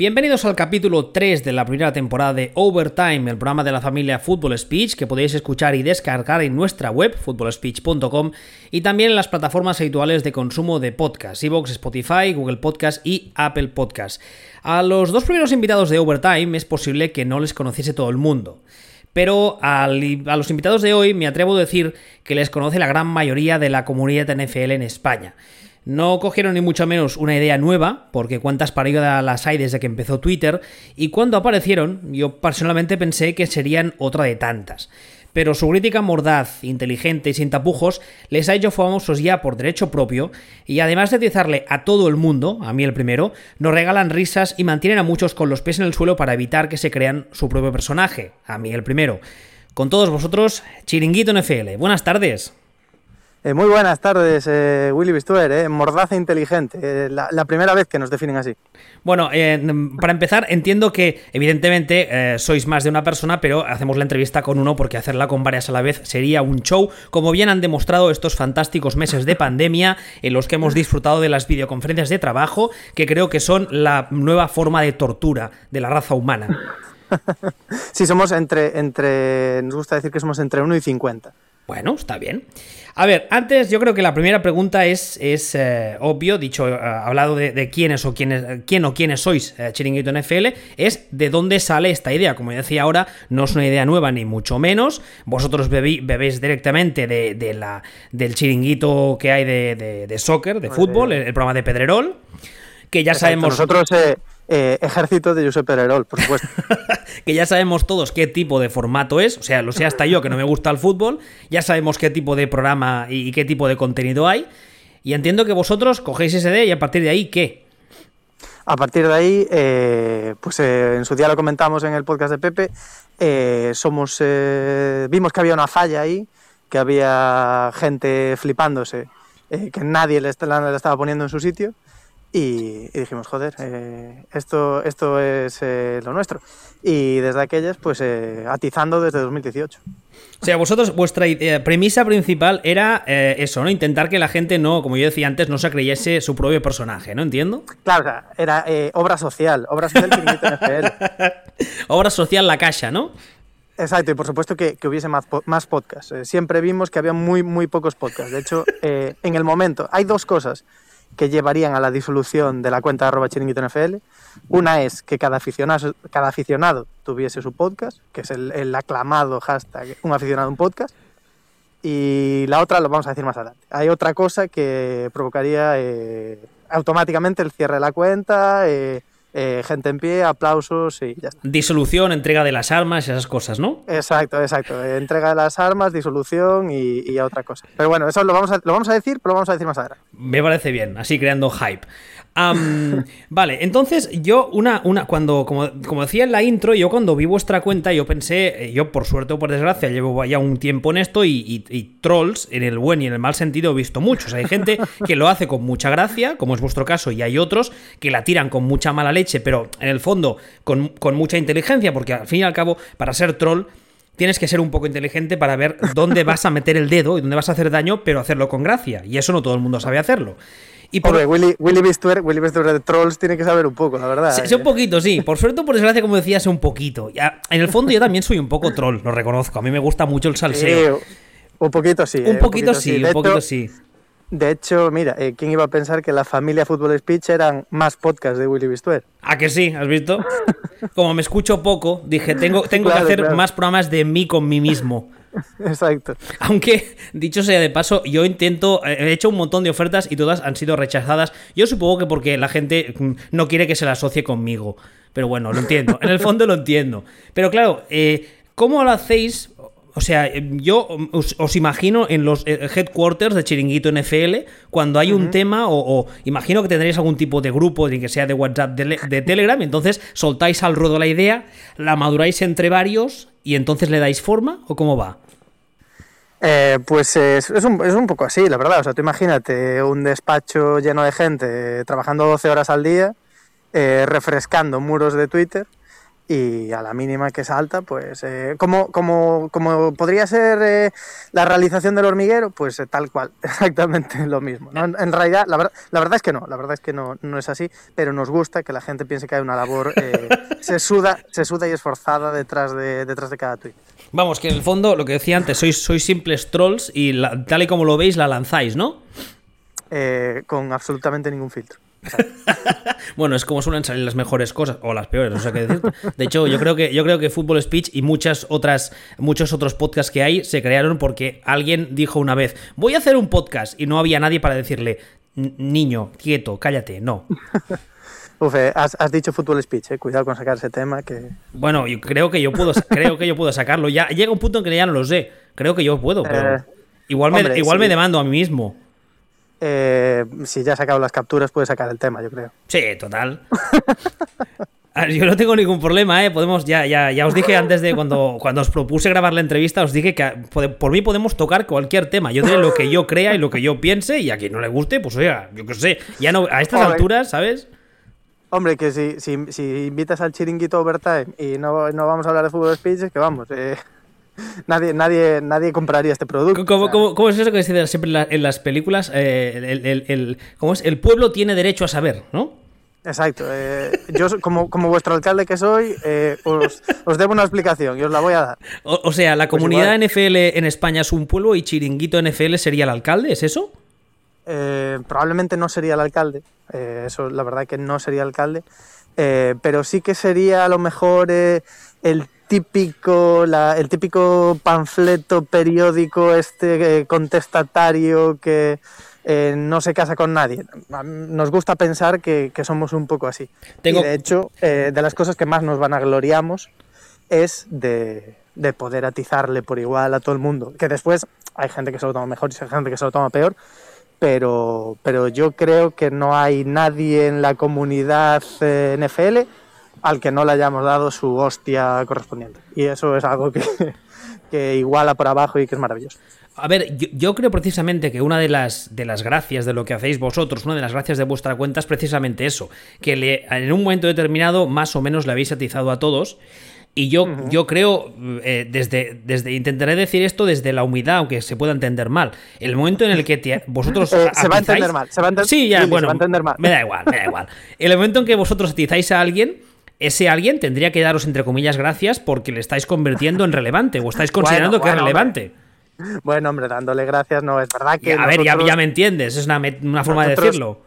Bienvenidos al capítulo 3 de la primera temporada de Overtime, el programa de la familia Football Speech que podéis escuchar y descargar en nuestra web, footballspeech.com, y también en las plataformas habituales de consumo de podcast, Evox, Spotify, Google Podcast y Apple Podcast. A los dos primeros invitados de Overtime es posible que no les conociese todo el mundo. Pero a los invitados de hoy me atrevo a decir que les conoce la gran mayoría de la comunidad NFL en España. No cogieron ni mucho menos una idea nueva, porque cuántas paradas las hay desde que empezó Twitter, y cuando aparecieron, yo personalmente pensé que serían otra de tantas. Pero su crítica mordaz, inteligente y sin tapujos les ha hecho famosos ya por derecho propio, y además de utilizarle a todo el mundo, a mí el primero, nos regalan risas y mantienen a muchos con los pies en el suelo para evitar que se crean su propio personaje, a mí el primero. Con todos vosotros, Chiringuito NFL. Buenas tardes. Eh, muy buenas tardes, eh, Willy Bistuer, eh, mordaza inteligente, eh, la, primera vez que nos definen así. Bueno, para empezar, entiendo que evidentemente sois más de una persona, pero hacemos la entrevista con uno porque hacerla con varias a la vez sería un show, como bien han demostrado estos fantásticos meses de pandemia en los que hemos disfrutado de las videoconferencias de trabajo, que creo que son la nueva forma de tortura de la raza humana. sí, somos entre, entre, nos gusta decir que somos entre 1 y 50. Bueno, está bien. A ver, antes yo creo que la primera pregunta es, es eh, obvio, dicho, eh, hablado de, quiénes o quiénes, quién o quiénes sois eh, Chiringuito NFL, es de dónde sale esta idea. Como decía ahora, no es una idea nueva ni mucho menos. Vosotros bebéis directamente de, la, del chiringuito que hay de, soccer, de pues fútbol, el, programa de Pedrerol, que ya sabemos... Nosotros eh, ejército de Josep Pererol, por supuesto. que ya sabemos todos qué tipo de formato es, o sea, lo sé hasta yo que no me gusta el fútbol, ya sabemos qué tipo de programa y, qué tipo de contenido hay, y entiendo que vosotros cogéis ese D y a partir de ahí, ¿qué? A partir de ahí, eh, pues eh, en su día lo comentamos en el podcast de Pepe, somos, vimos que había una falla ahí, que había gente flipándose, que nadie le, le estaba poniendo en su sitio, y, dijimos, joder, eh, esto, esto es eh, lo nuestro. Y desde aquellas, pues eh, atizando desde 2018. O sea, vosotros, vuestra premisa principal era eso, ¿no? Intentar que la gente no, como yo decía antes, no se creyese su propio personaje, ¿no? ¿Entiendo? Claro, o sea, era obra social, obra social NFL. obra social la caja, ¿no? Exacto, y por supuesto que, que hubiese más, más podcasts. siempre vimos que había muy, muy pocos podcasts. De hecho, en el momento, hay dos cosas que llevarían a la disolución de la cuenta de arroba NFL. Una es que cada aficionado, cada aficionado tuviese su podcast, que es el, aclamado hashtag un aficionado un podcast. Y la otra lo vamos a decir más adelante. Hay otra cosa que provocaría eh, automáticamente el cierre de la cuenta, eh, eh, gente en pie, aplausos y ya está. Disolución, entrega de las armas y esas cosas, ¿no? Exacto, exacto. Entrega de las armas, disolución y, otra cosa. Pero bueno, eso lo vamos, a, lo vamos a decir, pero lo vamos a decir más adelante. Me parece bien, así creando hype. Vale, entonces yo una, una cuando, como, como, decía en la intro, yo cuando vi vuestra cuenta, yo pensé, eh, yo por suerte o por desgracia, llevo ya un tiempo en esto y, trolls, en el buen y en el mal sentido, he visto muchos. Hay gente que lo hace con mucha gracia, como es vuestro caso, y hay otros que la tiran con mucha mala leche, pero en el fondo con, con mucha inteligencia, porque al fin y al cabo, para ser troll, tienes que ser un poco inteligente para ver dónde vas a meter el dedo y dónde vas a hacer daño, pero hacerlo con gracia. Y eso no todo el mundo sabe hacerlo. Y por... Willy, Willy Bistuer, Willy de Trolls tiene que saber un poco, la verdad. Sé, un poquito, sí. Por suerte por desgracia, como decía, sé un poquito. Ya, en el fondo yo también soy un poco troll, lo reconozco. A mí me gusta mucho el salseo. un poquito sí. Un, eh, poquito, sí, un poquito sí. De hecho, mira, eh, ¿quién iba a pensar que la familia Fútbol Speech eran más podcasts de Willy Bistuer? ¿A que sí? ¿Has visto? Como me escucho poco, dije, tengo, tengo que hacer más programas de mí con mí mismo. Exacto. Aunque, dicho sea de paso, yo intento, eh, he hecho un montón de ofertas y todas han sido rechazadas. Yo supongo que porque la gente mm, no quiere que se la asocie conmigo. Pero bueno, lo entiendo. En el fondo lo entiendo. Pero claro, eh, ¿cómo lo hacéis? O sea, yo os, imagino en los eh, headquarters de Chiringuito NFL, cuando hay un tema, o, imagino que tendréis algún tipo de grupo, que sea de WhatsApp, de, de Telegram, entonces soltáis al ruedo la idea, la maduráis entre varios y entonces le dais forma, ¿o cómo va? Eh, pues es, un, poco así, la verdad. O sea, tú imagínate un despacho lleno de gente trabajando 12 horas al día, eh, refrescando muros de Twitter y a la mínima que salta, pues eh, como, podría ser la realización del hormiguero, pues tal cual, exactamente lo mismo. En, realidad, la, ver, la, verdad es que no, la verdad es que no, no, es así, pero nos gusta que la gente piense que hay una labor se, suda, se y esforzada detrás de, detrás de cada tweet. Vamos, que en el fondo, lo que decía antes, sois, sois simples trolls y la, tal y como lo veis, la lanzáis, ¿no? con absolutamente ningún filtro. bueno, es como suelen salir las mejores cosas o las peores, no sé qué decir. De hecho, yo creo que yo creo que Fútbol Speech y muchas otras muchos otros podcasts que hay se crearon porque alguien dijo una vez, "Voy a hacer un podcast" y no había nadie para decirle, "Niño, quieto, cállate", no. Uf, eh, has, has, dicho fútbol speech, eh. cuidado con sacar ese tema que. Bueno, yo creo que yo puedo, creo que yo puedo sacarlo. Ya llega un punto en que ya no lo sé. Creo que yo puedo, pero eh, igual me, hombre, igual sí. me demando a mí mismo. Eh, si ya has sacado las capturas, puedes sacar el tema, yo creo. Sí, total. Yo no tengo ningún problema, ¿eh? Podemos, ya, ya, ya os dije antes de cuando, cuando os propuse grabar la entrevista, os dije que por mí podemos tocar cualquier tema. Yo diré lo que yo crea y lo que yo piense, y a quien no le guste, pues oiga, yo qué sé. Ya no, a estas alturas, ¿sabes? Hombre, que si, si, si, invitas al chiringuito overtime y no, no vamos a hablar de fútbol speech, es que vamos, eh, nadie, nadie, nadie compraría este producto. ¿Cómo, o sea. ¿cómo, cómo es eso que se dice siempre en, la, en las películas? Eh, el, el, el, ¿cómo es? el pueblo tiene derecho a saber, ¿no? Exacto. Eh, yo, como, como vuestro alcalde que soy, eh, os, os, debo una explicación y os la voy a dar. O, o sea, ¿la pues comunidad. NFL en España es un pueblo y Chiringuito NFL sería el alcalde? ¿Es eso? Eh, probablemente no sería el alcalde. Eh, eso, la verdad, que no sería alcalde. Eh, pero sí que sería a lo mejor el típico, la, el típico panfleto periódico este contestatario que eh, no se casa con nadie. Nos gusta pensar que, que somos un poco así. Tengo... Y de hecho, eh, de las cosas que más nos vanagloriamos es de, de, poder atizarle por igual a todo el mundo. Que después hay gente que se lo toma mejor y hay gente que se lo toma peor. Pero, pero yo creo que no hay nadie en la comunidad eh, NFL al que no le hayamos dado su hostia correspondiente. Y eso es algo que, que iguala por abajo y que es maravilloso. A ver, yo, creo precisamente que una de las, de las gracias de lo que hacéis vosotros, una de las gracias de vuestra cuenta es precisamente eso, que le, en un momento determinado más o menos le habéis atizado a todos. Y yo, uh -huh. yo creo, eh, desde, desde, intentaré decir esto desde la humildad, aunque se pueda entender mal. El momento en el que te, vosotros. Eh, se va a entender mal. Se va a enter sí, ya, sí, bueno. Se va a entender mal. Me da igual, me da igual. El momento en que vosotros atizáis a alguien, ese alguien tendría que daros, entre comillas, gracias porque le estáis convirtiendo en relevante o estáis considerando bueno, bueno, que es relevante. Hombre. Bueno, hombre, dándole gracias, no, es verdad que. A ver, ya, ya, me entiendes, es una, una forma de decirlo.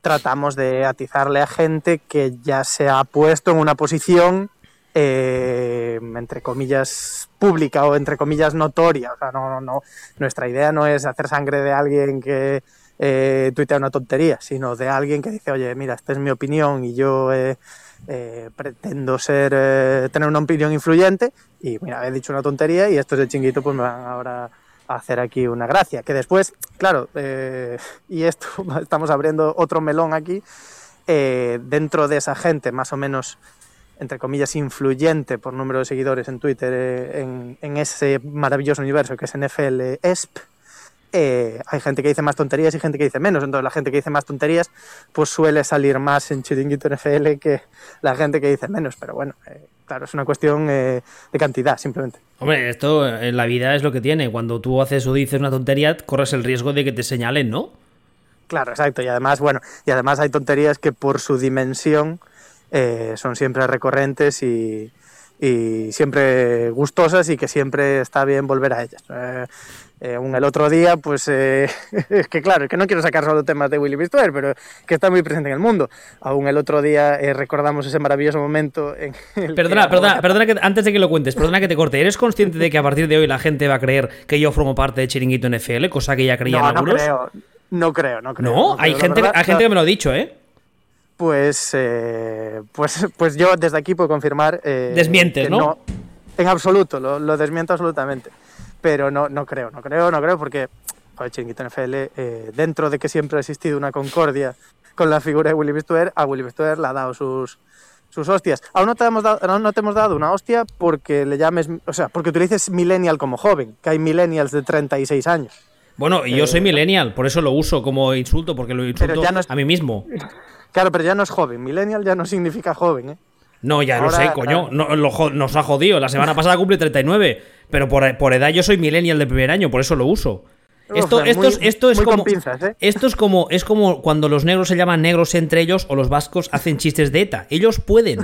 Tratamos de atizarle a gente que ya se ha puesto en una posición eh, entre comillas pública o entre comillas notoria. O sea, no, no, no. Nuestra idea no es hacer sangre de alguien que eh, tuitea una tontería, sino de alguien que dice, oye, mira, esta es mi opinión y yo eh, pretendo ser eh, tener una opinión influyente y mira, he dicho una tontería y estos de chinguito pues me van ahora a hacer aquí una gracia. Que después, claro, eh, y esto estamos abriendo otro melón aquí, eh, dentro de esa gente más o menos entre comillas, influyente por número de seguidores en Twitter eh, en, en, ese maravilloso universo que es NFL ESP, eh, hay gente que dice más tonterías y gente que dice menos. Entonces, la gente que dice más tonterías, pues suele salir más en Chiringuito NFL que la gente que dice menos. Pero bueno, eh, claro, es una cuestión eh, de cantidad, simplemente. Hombre, esto en la vida es lo que tiene. Cuando tú haces o dices una tontería, corres el riesgo de que te señalen, ¿no? Claro, exacto. Y además, bueno, y además hay tonterías que por su dimensión eh, son siempre recurrentes y, y, siempre gustosas y que siempre está bien volver a ellas. Eh, eh, aún el otro día, pues eh, es que claro, es que no quiero sacar solo temas de Willy Bistuer, pero que está muy presente en el mundo. Aún el otro día eh, recordamos ese maravilloso momento en el Perdona, que perdona, perdona que antes de que lo cuentes, perdona que te corte. ¿Eres consciente de que a partir de hoy la gente va a creer que yo formo parte de Chiringuito NFL, cosa que ya creían no, algunos? No creo, no creo, no creo. No, no hay, gente, verdad, hay gente que me lo ha dicho, ¿eh? Pues, eh, pues, pues yo desde aquí puedo confirmar. Eh, Desmientes, ¿no? ¿no? En absoluto, lo, lo, desmiento absolutamente. Pero no, no creo, no creo, no creo, porque joder, Chiringuito NFL, eh, dentro de que siempre ha existido una concordia con la figura de Willy Bistuer, a Willy Bistuer le ha dado sus, sus hostias. Aún no te, hemos dado, aún no te hemos dado una hostia porque le llames, o sea, porque utilices millennial como joven, que hay millennials de 36 años. Bueno, y yo soy millennial, por eso lo uso como insulto, porque lo insulto no es... a mí mismo. Claro, pero ya no es joven. Millennial ya no significa joven, ¿eh? No, ya lo sé, coño. No, lo nos ha jodido. La semana pasada cumple 39. Pero por, por edad yo soy millennial de primer año, por eso lo uso. Uf, Esto, muy- esto, es, esto es como. pinzas, ¿eh? Esto es como, es como cuando los negros se llaman negros entre ellos o los vascos hacen chistes de ETA. Ellos pueden.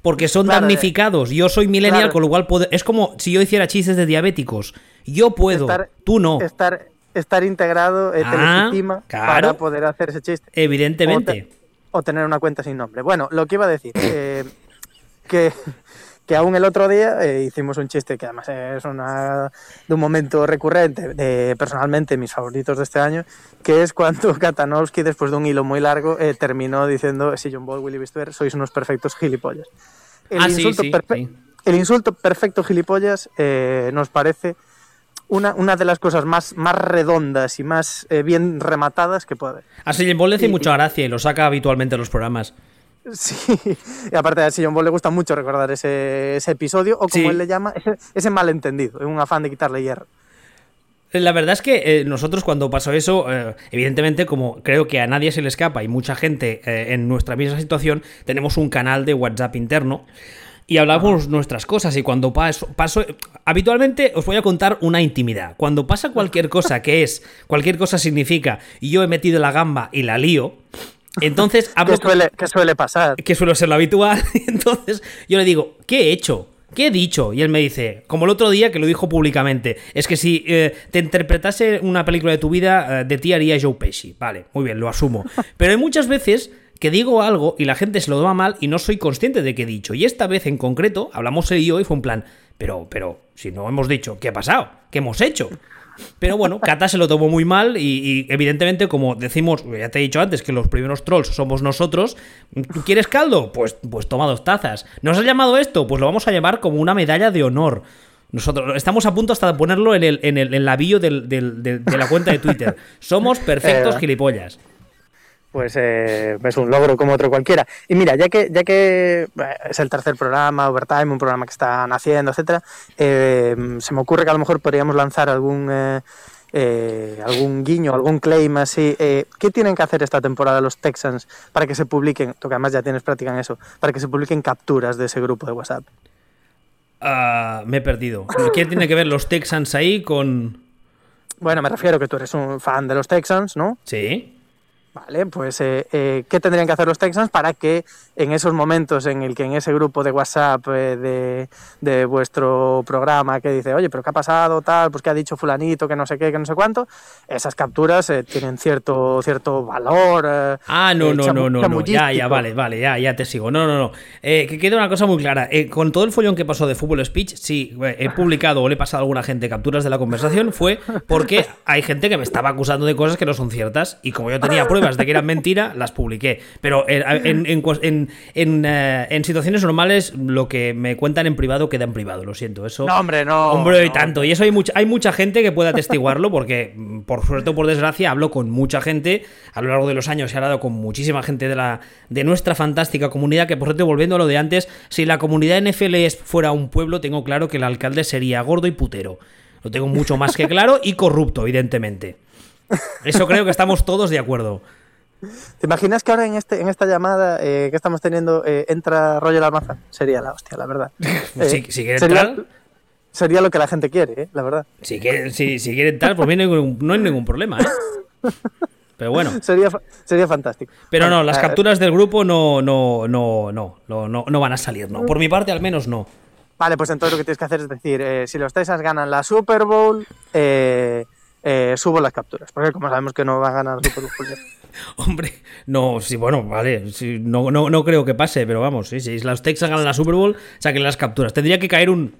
Porque son Claro, eh. damnificados. Yo soy millennial, Claro. con lo cual puedo. Es como si yo hiciera chistes de diabéticos. Yo puedo, Estar- tú no. Estar, estar integrado eh, te Ah, legitima claro. para poder hacer ese chiste. Evidentemente. O, te- o tener una cuenta sin nombre. Bueno, lo que iba a decir, eh, que, que aún el otro día eh, hicimos un chiste que además es una, de un momento recurrente, de personalmente mis favoritos de este año, que es cuando Katanowski, después de un hilo muy largo, eh, terminó diciendo, si John Ball, Willy Bistuer, sois unos perfectos gilipollas. El, Ah, insulto, sí, perfe- sí. el insulto perfecto gilipollas eh, nos parece una, una de las cosas más, más redondas y más eh, bien rematadas que puede haber. A Sillon Ball le hace Y- mucha gracia y lo saca habitualmente en los programas. Sí, y aparte a Sillon Ball le gusta mucho recordar ese, ese episodio, o como Sí. él le llama, ese, ese malentendido, un afán de quitarle hierro. La verdad es que eh, nosotros cuando pasó eso, eh, evidentemente como creo que a nadie se le escapa y mucha gente eh, en nuestra misma situación, tenemos un canal de WhatsApp interno y hablamos nuestras cosas y cuando paso, paso, habitualmente os voy a contar una intimidad. Cuando pasa cualquier cosa que es, cualquier cosa significa y yo he metido la gamba y la lío, entonces hablo ¿Qué suele, suele pasar? que suele ser lo habitual. Entonces yo le digo, ¿qué he hecho? ¿Qué he dicho? Y él me dice, como el otro día que lo dijo públicamente, es que si eh, te interpretase una película de tu vida, eh, de ti haría Joe Pesci. Vale, muy bien, lo asumo. Pero hay muchas veces que digo algo y la gente se lo toma mal y no soy consciente de qué he dicho. Y esta vez en concreto, hablamos él y yo y fue un plan, pero, pero, si no hemos dicho, ¿qué ha pasado? ¿Qué hemos hecho? Pero bueno, Kata se lo tomó muy mal y, y evidentemente, como decimos, ya te he dicho antes que los primeros trolls somos nosotros, ¿tú quieres caldo? Pues, pues toma dos tazas. ¿Nos has llamado esto? Pues lo vamos a llevar como una medalla de honor. Nosotros estamos a punto hasta de ponerlo en el, en el, en la bio del- del- del- de la cuenta de Twitter. Somos perfectos Eh, gilipollas. Pues eh, es un logro como otro cualquiera. Y mira, ya que, ya que eh, es el tercer programa, Overtime, un programa que están haciendo, etcétera, eh, se me ocurre que a lo mejor podríamos lanzar algún eh, eh, algún guiño, algún claim así. Eh, ¿Qué tienen que hacer esta temporada los Texans para que se publiquen, tú que además ya tienes práctica en eso, para que se publiquen capturas de ese grupo de WhatsApp? Ah, me he perdido. ¿Qué tiene que ver los Texans ahí con...? Bueno, me refiero que tú eres un fan de los Texans, ¿no? Sí. Vale, pues eh, eh, ¿qué tendrían que hacer los Texans para que en esos momentos en el que en ese grupo de WhatsApp eh, de, de vuestro programa que dice, oye, pero ¿qué ha pasado? Tal, pues qué ha dicho fulanito, que no sé qué, que no sé cuánto, esas capturas eh, tienen cierto, cierto valor. eh, Ah, no, eh, no, no, no, no. Ya, ya, vale, vale, ya, ya te sigo. No, no, no. Eh, que quede una cosa muy clara. Eh, con todo el follón que pasó de Fútbol Speech, sí, he publicado o le he pasado a alguna gente capturas de la conversación, fue porque hay gente que me estaba acusando de cosas que no son ciertas y como yo tenía pruebas de que eran mentira, las publiqué. Pero eh, en, en, cues- en- en, eh, en situaciones normales, lo que me cuentan en privado queda en privado, lo siento. Eso. No, hombre, no. Hombre, y no. tanto. Y eso hay mucha, hay mucha gente que puede atestiguarlo, porque mm, por suerte o por desgracia hablo con mucha gente. A lo largo de los años he hablado con muchísima gente de, la, de nuestra fantástica comunidad. Que por cierto, volviendo a lo de antes, si la comunidad NFL fuera un pueblo, tengo claro que el alcalde sería gordo y putero. Lo tengo mucho más que claro y corrupto, evidentemente. Eso creo que estamos todos de acuerdo. ¿Te imaginas que ahora en, este, en esta llamada eh, que estamos teniendo eh, entra Roger Almaza? Sería la hostia, la verdad. Si- si quiere sería, entrar. sería lo que la gente quiere, eh, la verdad. Si quieren, si, si quieren tal, por mí no hay ningún, no hay ningún problema, ¿eh? Pero bueno. Sería, sería fantástico. Pero no, las capturas del grupo no, no, no, no, no, no, no van a salir, no. Por mi parte, al menos no. Vale, pues entonces lo que tienes que hacer es decir, eh, si los Texans ganan la Super Bowl, eh, eh, subo las capturas. Porque como sabemos que no van a ganar la Super Bowl. Hombre, no, sí, bueno, vale, sí, no, no, no creo que pase, pero vamos, sí, si los Texans ganan la Super Bowl, saquen las capturas. Tendría que caer un,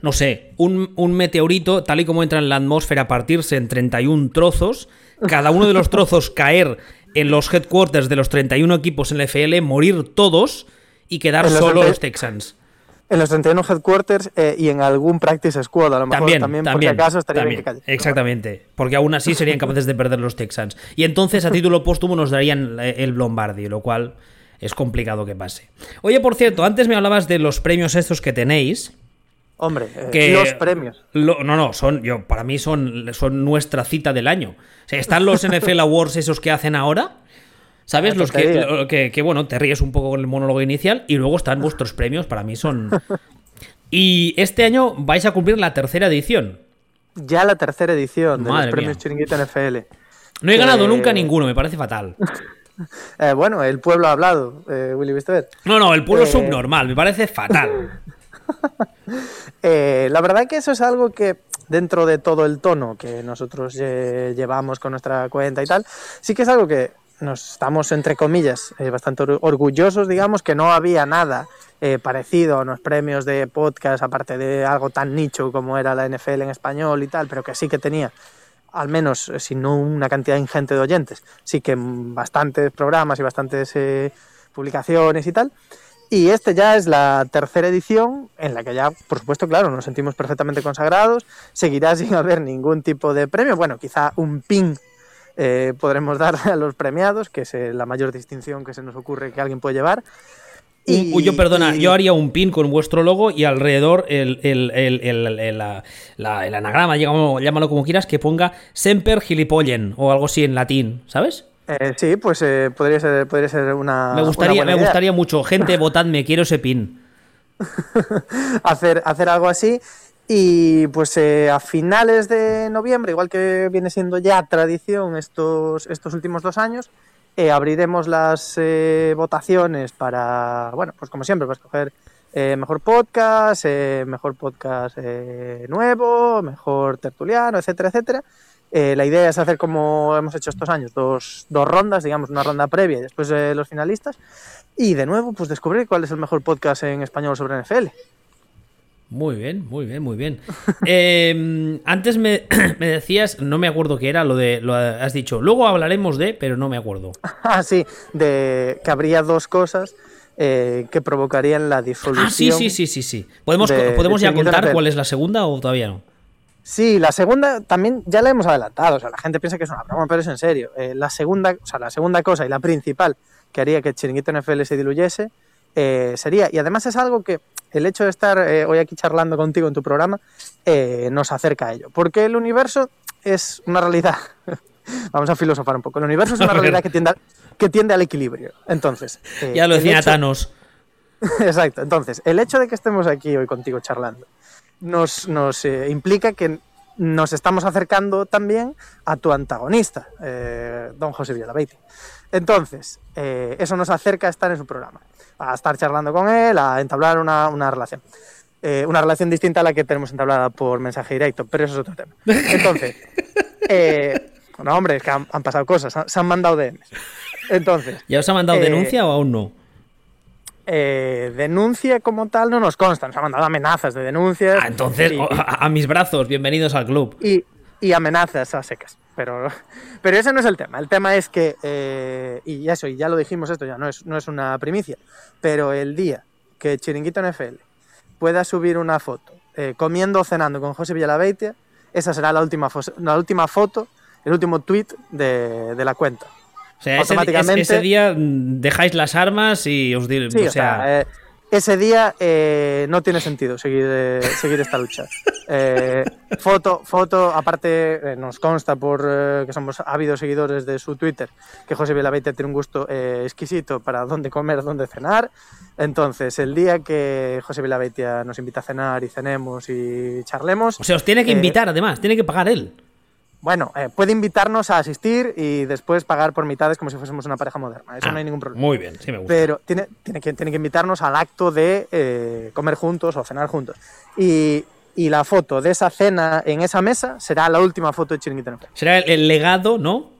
no sé, un, un meteorito, tal y como entra en la atmósfera, partirse en 31 trozos, cada uno de los trozos caer en los headquarters de los 31 equipos en la FL, morir todos y quedar solo los Texans. En los 31 headquarters eh, y en algún practice squad, a lo mejor También, también, también, por si acaso estaría también, bien que cayese. Exactamente, porque aún así serían capaces de perder los Texans. Y entonces a título póstumo nos darían eh, el Lombardi, lo cual es complicado que pase. Oye, por cierto, antes me hablabas de los premios estos que tenéis. Hombre, eh, Que los premios. Lo- no, no, son, yo, para mí son, son nuestra cita del año. O sea, están los NFL Awards esos que hacen ahora. ¿Sabes? Los que, lo que, que, bueno, te ríes un poco con el monólogo inicial y luego están vuestros premios, para mí son... Y este año vais a cumplir la tercera edición. Ya la tercera edición de Madre los premios mía. Chiringuito NFL. No he ganado nunca ninguno, me parece fatal. Eh, bueno, el pueblo ha hablado, eh, Willy. No, no, el pueblo Eh. subnormal, me parece fatal. La verdad que eso es algo que dentro de todo el tono que nosotros llevamos con nuestra cuenta y tal, sí que es algo que nos estamos, entre comillas, eh, bastante or- orgullosos, digamos, que no había nada eh, parecido a unos premios de podcast, aparte de algo tan nicho como era la NFL en español y tal, pero que sí que tenía al menos, eh, si no una cantidad ingente de oyentes, sí que bastantes programas y bastantes publicaciones y tal. Y este ya es la tercera edición en la que ya, por supuesto, claro, nos sentimos perfectamente consagrados. Seguirá sin haber ningún tipo de premio. Bueno, quizá un pin eh, podremos dar a los premiados, que es eh, la mayor distinción que se nos ocurre que alguien puede llevar. Un- yo, perdona, y- yo haría un pin con vuestro logo y alrededor el, el, el, el- el- la- la- el anagrama, llámalo, llámalo como quieras, que ponga Semper Gilipollen o algo así en latín, ¿sabes? eh, sí, pues eh, podría, ser, podría ser una. Me una gustaría, buena me idea. gustaría mucho. Gente, votadme, quiero ese pin. hacer, hacer algo así. Y pues eh, a finales de noviembre, igual que viene siendo ya tradición estos, estos últimos dos años, eh, abriremos las eh, votaciones para, bueno, pues como siempre, para escoger eh, mejor podcast, eh, mejor podcast nuevo, mejor tertuliano, etcétera, etcétera. La idea es hacer como hemos hecho estos años, dos, dos rondas, digamos, una ronda previa y después los finalistas. Y de nuevo, pues descubrir cuál es el mejor podcast en español sobre NFL. Muy bien, muy bien, muy bien. Eh, antes me, me decías, no me acuerdo qué era, lo de, lo has dicho. Luego hablaremos de, pero no me acuerdo. Ah, sí, de que habría dos cosas eh, que provocarían la disolución. Ah, sí, sí, sí, sí, sí. ¿Podemos, de- ¿podemos de ya contar cuál es la segunda o todavía no? Sí, la segunda también ya la hemos adelantado, o sea, la gente piensa que es una broma, pero es en serio. Eh, la segunda, o sea, la segunda cosa y la principal que haría que Chiringuito NFL se diluyese eh, sería, y además es algo que el hecho de estar eh, hoy aquí charlando contigo en tu programa eh, nos acerca a ello, porque el universo es una realidad. Vamos a filosofar un poco. El universo es una realidad que tiende, al- que tiende al equilibrio. Entonces, Ya lo decía hecho- Thanos. Exacto. Entonces, el hecho de que estemos aquí hoy contigo charlando nos, nos implica que nos estamos acercando también a tu antagonista, don José Villaveite. Entonces, eh, eso nos acerca a estar en su programa, a estar charlando con él, a entablar una, una relación. Eh, una relación distinta a la que tenemos entablada por mensaje directo, pero eso es otro tema. Entonces, eh, no, hombre, es que han, han pasado cosas, han- se han mandado DMs. Entonces, ¿Ya os ha mandado Eh, denuncia o aún no? eh, denuncia como tal no nos consta, nos ha mandado amenazas de denuncias Ah, entonces, y, a, a mis brazos, bienvenidos al club. y- y amenazas a secas. Pero, pero ese no es el tema. El tema es que, eh, y eso, y ya lo dijimos esto, ya no es, no es una primicia, pero el día que Chiringuito NFL pueda subir una foto eh, comiendo o cenando con José Villalabeitia, esa será la última, la última foto, el último tweet de, de la cuenta. O sea, ese, automáticamente- ese- ese día dejáis las armas y os digo, Sí, o sea, eh, ese día eh, no tiene sentido seguir, eh, seguir esta lucha. Eh, foto, foto, aparte eh, nos consta por eh, que somos ávidos seguidores de su Twitter que José Villaveite tiene un gusto eh, exquisito para dónde comer, dónde cenar. Entonces, el día que José Villaveite nos invita a cenar y cenemos y charlemos, o sea, os tiene que eh, invitar además, tiene que pagar él. Bueno, eh, puede invitarnos a asistir y después pagar por mitades como si fuésemos una pareja moderna. Eso Ah, no hay ningún problema. Muy bien, sí me gusta. Pero tiene, tiene, que, tiene que invitarnos al acto de eh, comer juntos o cenar juntos. Y, y la foto de esa cena en esa mesa será la última foto de Chiringuito. Será el, el legado, ¿no?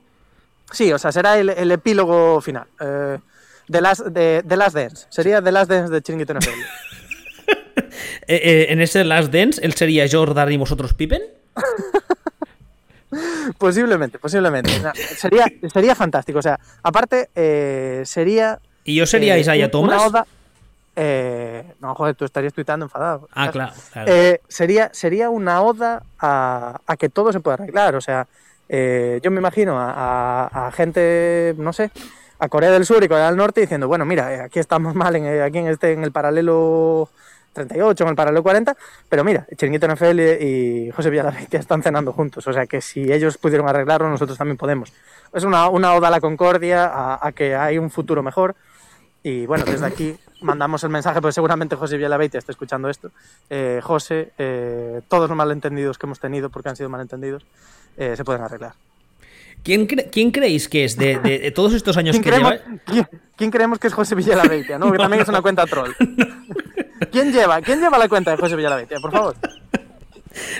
Sí, o sea, será el, el epílogo final. Eh, de, las, de, de Last Dance. Sería The Last Dance de Chiringuito. Eh, eh, en ese Last Dance, él sería Jordan y vosotros Pippen. posiblemente, posiblemente. No, sería, sería fantástico. O sea, aparte, eh, sería. Y yo sería eh, Isaiah Thomas. Una oda. eh, no, joder, tú estarías tuitando enfadado. Ah, claro. claro. Eh, sería, sería una oda a, a que todo se pueda arreglar. O sea, eh, yo me imagino a, a- a gente, no sé, a Corea del Sur y Corea del Norte diciendo, bueno, mira, aquí estamos mal, en, aquí en, este, en el paralelo 38 en el paralelo 40, pero mira, Chiringuito NFL y José Villalabeitia están cenando juntos, o sea que si ellos pudieron arreglarlo, nosotros también podemos. Es una, una oda a la concordia, a, a que hay un futuro mejor, y bueno, desde aquí mandamos el mensaje, pues seguramente José Villalabeitia está escuchando esto. Eh, José, eh, todos los malentendidos que hemos tenido, porque han sido malentendidos, eh, se pueden arreglar. ¿Quién, cre ¿Quién, creéis que es de, de, de todos estos años ¿Quién que creemos, lleva? ¿quién, quién creemos que es José Villalabeitia? ¿no? Que No, también no. es una cuenta troll. ¿Quién lleva? ¿Quién lleva la cuenta de José Villalabeitia? Por favor.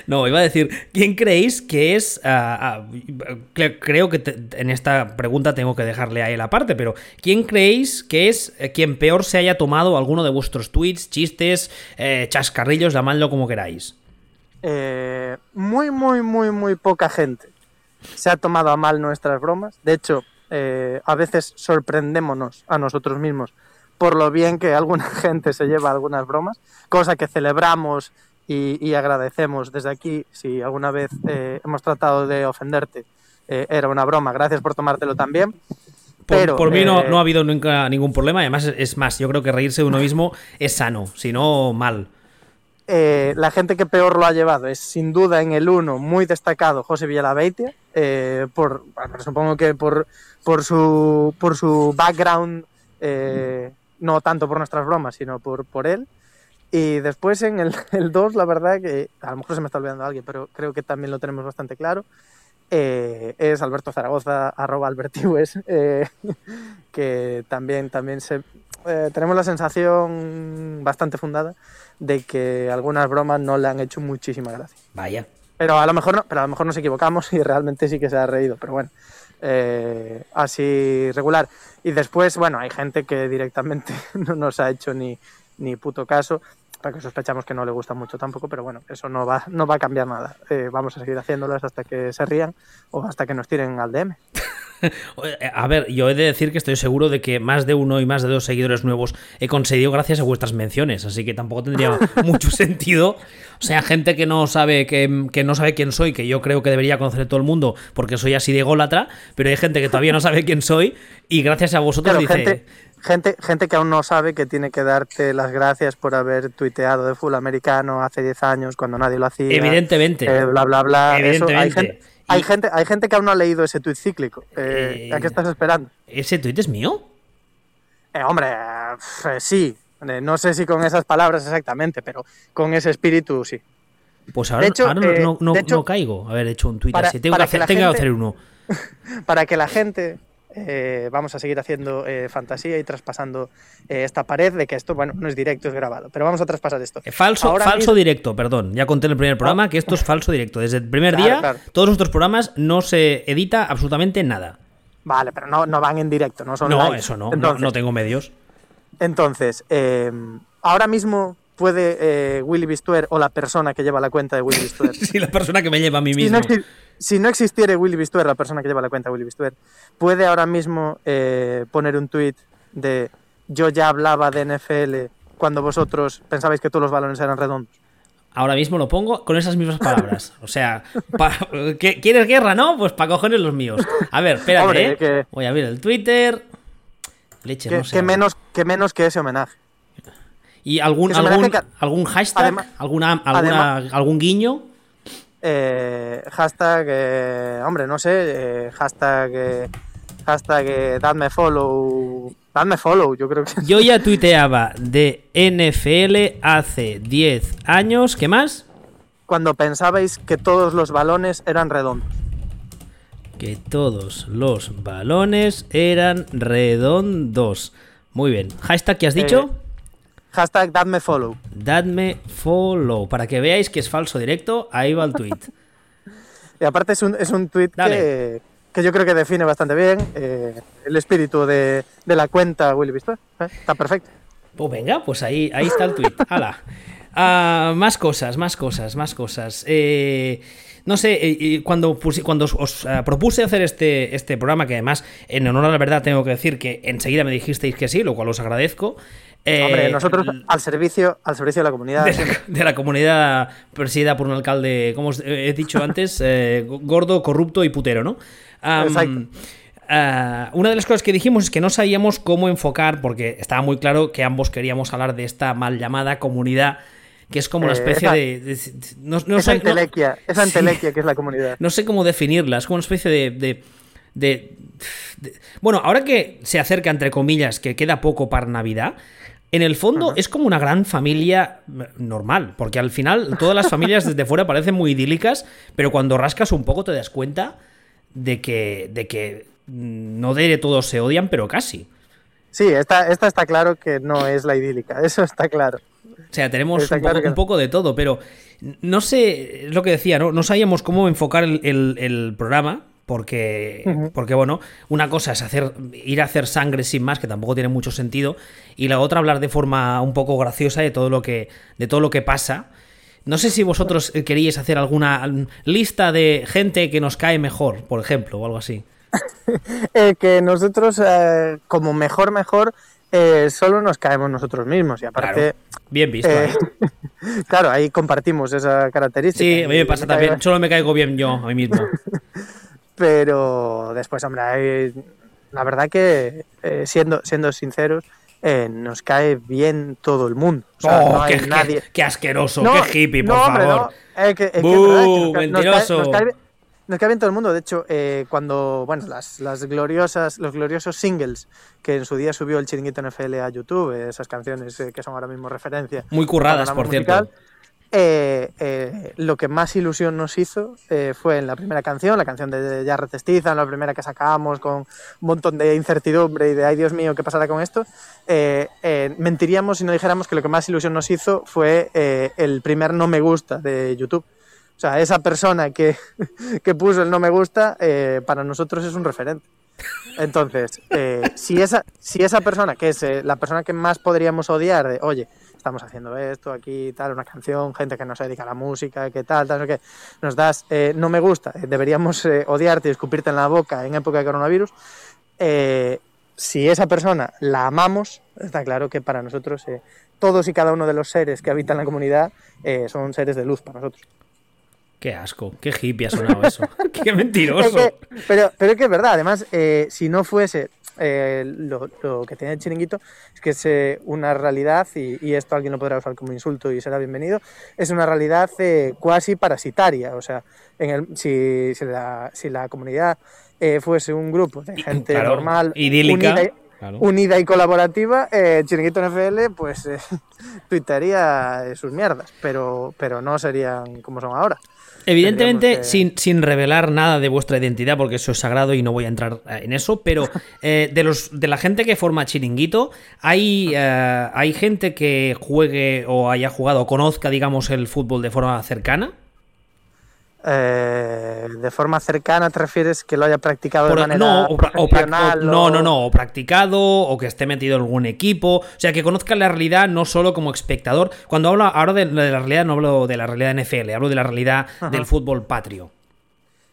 No, iba a decir, ¿quién creéis que es? ah, ah, cre- creo que te- en esta pregunta tengo que dejarle a él aparte, pero ¿quién creéis que es eh, quien peor se haya tomado alguno de vuestros tweets, chistes, eh, chascarrillos, llamadlo como queráis? Eh, muy, muy, muy, muy poca gente se ha tomado a mal nuestras bromas. De hecho, eh, a veces sorprendémonos a nosotros mismos por lo bien que alguna gente se lleva algunas bromas, cosa que celebramos y, y agradecemos desde aquí. Si alguna vez eh, hemos tratado de ofenderte, eh, era una broma. Gracias por tomártelo también. Por, Pero, por mí no, eh, no ha habido nunca ningún problema, además es, es más, yo creo que reírse de uno mismo es sano, si no, mal. eh, la gente que peor lo ha llevado es sin duda en el 1 muy destacado José Villalabeitia, eh, por, bueno, supongo que por, por, su, por su background, eh, no tanto por nuestras bromas, sino por, por él. Y después en el, el 2, la verdad que a lo mejor se me está olvidando alguien, pero creo que también lo tenemos bastante claro. eh, es Alberto Zaragoza, arroba Albertiwes, eh, que también, también se, eh, tenemos la sensación bastante fundada de que algunas bromas no le han hecho muchísima gracia. Vaya. Pero a lo mejor no, pero a lo mejor nos equivocamos y realmente sí que se ha reído, pero bueno, eh, así regular. Y después, bueno, hay gente que directamente no nos ha hecho ni, ni puto caso, para que sospechamos que no le gusta mucho tampoco, pero bueno, eso no va, no va a cambiar nada. Eh, vamos a seguir haciéndolas hasta que se rían o hasta que nos tiren al DM. A ver, yo he de decir que estoy seguro de que más de uno y más de dos seguidores nuevos he conseguido gracias a vuestras menciones, así que tampoco tendría mucho sentido. O sea, gente que no sabe que, que no sabe quién soy, que yo creo que debería conocer todo el mundo porque soy así de gólatra, pero hay gente que todavía no sabe quién soy y gracias a vosotros Claro, dice... gente, gente, gente que aún no sabe que tiene que darte las gracias por haber tuiteado de full americano hace 10 años cuando nadie lo hacía. Evidentemente. eh, bla, bla, bla. Eso, hay, gente, hay, Y- gente, hay gente que aún no ha leído ese tuit cíclico. Eh, Eh, ¿A qué estás esperando? ¿Ese tuit es mío? Eh, hombre, eh, eh, sí. Eh, no sé si con esas palabras exactamente, pero con ese espíritu sí. Pues ahora, De hecho, ahora no, eh, no- de hecho- no caigo haber hecho un tuit así. Tengo que hacer uno. Para que la gente eh, vamos a seguir haciendo eh, fantasía y traspasando eh, esta pared de que esto, bueno, no es directo, es grabado, pero vamos a traspasar esto. Falso, Ahora falso mismo- directo, perdón. Ya conté en el primer programa que esto es falso directo. Desde el primer Claro, día, claro. todos nuestros programas no se edita absolutamente nada. Vale, pero no, no van en directo, no son No, live. eso no, no- Entonces, no, tengo medios. Entonces, ahora mismo puede eh, Willy Bistuer o la persona que lleva la cuenta de Willy Bistuer. Sí, la persona que me lleva a mí si, mismo. no si no existiera Willy Bistuer, la persona que lleva la cuenta de Willy Bistuer, puede ahora mismo eh, poner un tweet de yo ya hablaba de NFL cuando vosotros pensabais que todos los balones eran redondos. Ahora mismo lo pongo con esas mismas palabras. O sea, pa- ¿qué- ¿quieres guerra, no? Pues para cojones los míos. A ver, espérate, Hombre, ¿eh? que- Voy a abrir el Twitter. Leche, Que, no sé. que menos, que menos que ese homenaje. ¿Y algún, algún, que- algún hashtag? Alguna, alguna, ¿Algún guiño? Eh, hashtag, eh, hombre, no sé, eh, hashtag, eh, hashtag, eh, dadme follow, dadme follow, yo creo que Yo ya tuiteaba de NFL hace 10 años. ¿Qué más? cuando pensabais que todos los balones eran redondos. Que todos los balones eran redondos. Muy bien. ¿Hashtag que has dicho? Hashtag dadme follow. Dadme follow. Para que veáis que es falso directo, ahí va el tweet. Y aparte es un, es un tweet que, que yo creo que define bastante bien eh, el espíritu de, de la cuenta Willy Bistuer. ¿eh? Está perfecto. Pues venga, pues ahí, ahí está el tweet. Hala. Ah, más cosas, más cosas, más cosas. Eh, no sé, eh, cuando, cuando os, os, propuse hacer este, este programa, que además, en honor a la verdad, tengo que decir que enseguida me dijisteis que sí, lo cual os agradezco. Eh, Hombre, nosotros al servicio, al servicio de la comunidad. de, la comunidad presidida por un alcalde, como os he dicho antes, eh, gordo, corrupto y putero, ¿no? Exacto. una de las cosas que dijimos es que no sabíamos cómo enfocar, porque estaba muy claro que ambos queríamos hablar de esta mal llamada comunidad que es como una Eh, especie esa- de... de- no, no esa sé- no- entelequia, esa Sí. entelequia que es la comunidad. no sé cómo definirla, es como una especie de- Bueno, ahora que se acerca, entre comillas, que queda poco para Navidad, en el fondo es como una gran familia normal, porque al final todas las familias desde fuera parecen muy idílicas, pero cuando rascas un poco te das cuenta de que, de que mm, no de todos se odian, pero casi. Sí, esta, esta está claro que no es la idílica, eso está claro. O sea, tenemos un, claro poco, que un no. poco de todo, pero no sé, es lo que decía, ¿no? No sabíamos cómo enfocar el, el- el programa, porque, porque, bueno, una cosa es hacer ir a hacer sangre sin más, que tampoco tiene mucho sentido, y la otra hablar de forma un poco graciosa de todo lo que, de todo lo que pasa. No sé si vosotros eh, queríais hacer alguna lista de gente que nos cae mejor, por ejemplo, o algo así. Eh, que nosotros, eh, como mejor, mejor, eh, solo nos caemos nosotros mismos. Y aparte, Bien visto. claro, ahí compartimos esa característica. Sí, a mí me pasa también. Solo me caigo bien yo, a mí mismo. Pero después, hombre, la verdad que, eh, siendo, siendo sinceros, eh, nos cae bien todo el mundo. O sea, Oh, no hay qué, nadie. qué- qué asqueroso, No, qué hippie, por no, hombre, favor. no. Eh, que- que nos cae- nos cae- mentiroso. Nos cae, bien- todo el mundo. De hecho, eh, cuando, bueno, las, las gloriosas, los gloriosos singles que en su día subió el Chiringuito NFL a YouTube, eh, esas canciones eh, que son ahora mismo referencia. Muy curradas, por musical, cierto. Eh, eh, lo que más ilusión nos hizo eh, fue en la primera canción, la canción de Jarrett Stizan, la primera que sacábamos con un montón de incertidumbre y de ay Dios mío, ¿qué pasará con esto? Eh, eh, mentiríamos si no dijéramos que lo que más ilusión nos hizo fue eh, el primer no me gusta de YouTube. O sea, esa persona que, que puso el no me gusta, para nosotros es un referente. Entonces, si, esa, si esa persona, que es la persona que más podríamos odiar, de, oye, estamos haciendo esto aquí, tal, una canción, gente que no se dedica a la música, que tal, tal, no sé qué, nos das, eh, no me gusta, eh, deberíamos eh, odiarte y escupirte en la boca en época de coronavirus, eh, si esa persona la amamos, está claro que para nosotros todos y cada uno de los seres que habitan la comunidad son seres de luz para nosotros. Qué asco, qué hippie ha sonado eso. qué Es mentiroso. que- pero, pero es que es verdad, además, si no fuese eh, lo, lo que tiene el chiringuito, es que es eh, una realidad, y, y esto alguien lo podrá usar como insulto y será bienvenido, es una realidad eh, cuasi parasitaria. O sea, en el, si, si, la, si la comunidad eh, fuese un grupo de gente Claro, normal, idílica, unida, claro. unida y colaborativa, eh, Chiringuito NFL, pues tuitaría sus mierdas, pero, pero no serían como son ahora. Evidentemente, que- sin, sin revelar nada de vuestra identidad, porque eso es sagrado y no voy a entrar eh, en eso, pero eh, de, los, de la gente que forma Chiringuito, ¿hay, eh, ¿hay gente que juegue o haya jugado o conozca, digamos, el fútbol de forma cercana? Eh, de forma cercana te refieres que lo haya practicado de Por- manera no, o, no, no, no, o practicado, o que esté metido en algún equipo, o sea, que conozca la realidad no solo como espectador. Cuando hablo ahora de, de la realidad, no hablo de la realidad NFL, hablo de la realidad del fútbol patrio.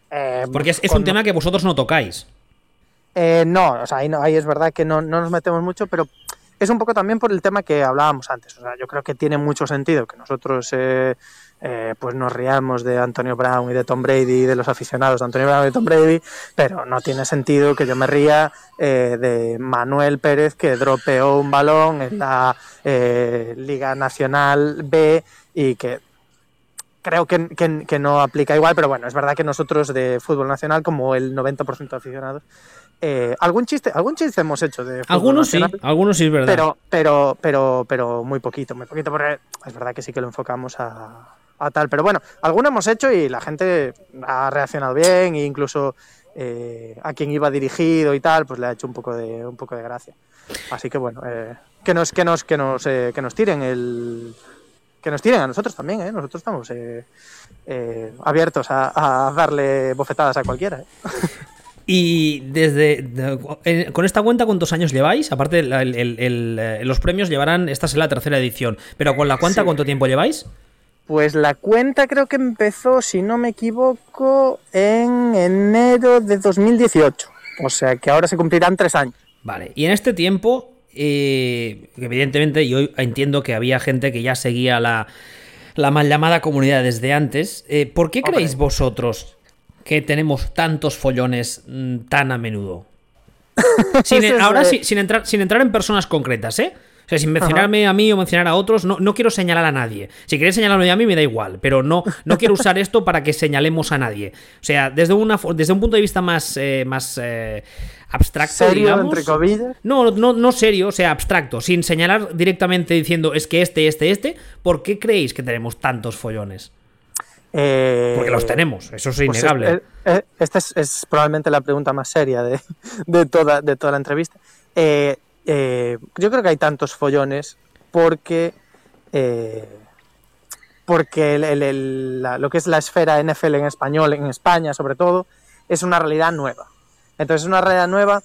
Eh, Porque es, un tema que vosotros no tocáis. Eh, no, o sea, ahí, no- ahí es verdad que no, no nos metemos mucho, pero es un poco también por el tema que hablábamos antes. O sea, yo creo que tiene mucho sentido que nosotros eh, eh, pues nos riamos de Antonio Brown y de Tom Brady de los aficionados de Antonio Brown y Tom Brady, pero no tiene sentido que yo me ría eh, de Manuel Pérez que dropeó un balón en la eh, Liga Nacional B y que creo que, que- que no aplica igual, pero bueno, es verdad que nosotros de fútbol nacional, como el 90% de aficionados, eh, algún chiste, algún chiste hemos hecho de fútbol Algunos sí, algunos sí es verdad. pero, pero, pero, pero muy poquito, muy poquito, porque es verdad que sí que lo enfocamos a, a tal, pero bueno, alguno hemos hecho y la gente ha reaccionado bien, e incluso eh, a quien iba dirigido y tal, pues le ha hecho un poco de, un poco de gracia. Así que bueno, eh, que nos, que nos, que nos, eh, que nos tiren el, que nos tiren a nosotros también, ¿eh? Nosotros estamos eh, abiertos a, a darle bofetadas a cualquiera. ¿eh? Y desde. de- con esta cuenta, ¿cuántos años lleváis? Aparte, el- el- el- el, los premios llevarán. Esta es la tercera edición. Pero con la cuenta, Sí. ¿cuánto tiempo lleváis? Pues la cuenta creo que empezó, si no me equivoco, en enero de 2018. O sea que ahora se cumplirán tres años. Vale. Y en este tiempo, eh, evidentemente, yo entiendo que había gente que ya seguía la, la mal llamada comunidad desde antes. Eh, ¿Por qué Hombre. creéis vosotros que tenemos tantos follones mm, tan a menudo? ahora sin, entrar, sin entrar en personas concretas, ¿eh? O sea, sin mencionarme a mí o mencionar a otros, no, no quiero señalar a nadie. Si queréis señalarme a mí, me da igual, pero no, no quiero usar esto para que señalemos a nadie. O sea, desde, una, desde un punto de vista más, eh, más eh, abstracto, ¿Serio, entre comillas? No, no, no serio, o sea, abstracto, sin señalar directamente diciendo es que este, este, este, ¿por qué creéis que tenemos tantos follones? Eh, Porque los tenemos, eso es pues innegable. esta es, probablemente la pregunta más seria de, de, toda, de toda la entrevista. Eh, eh, yo creo que hay tantos follones porque, eh, porque lo que es la esfera NFL en español, en España sobre todo, es una realidad nueva. Entonces es una realidad nueva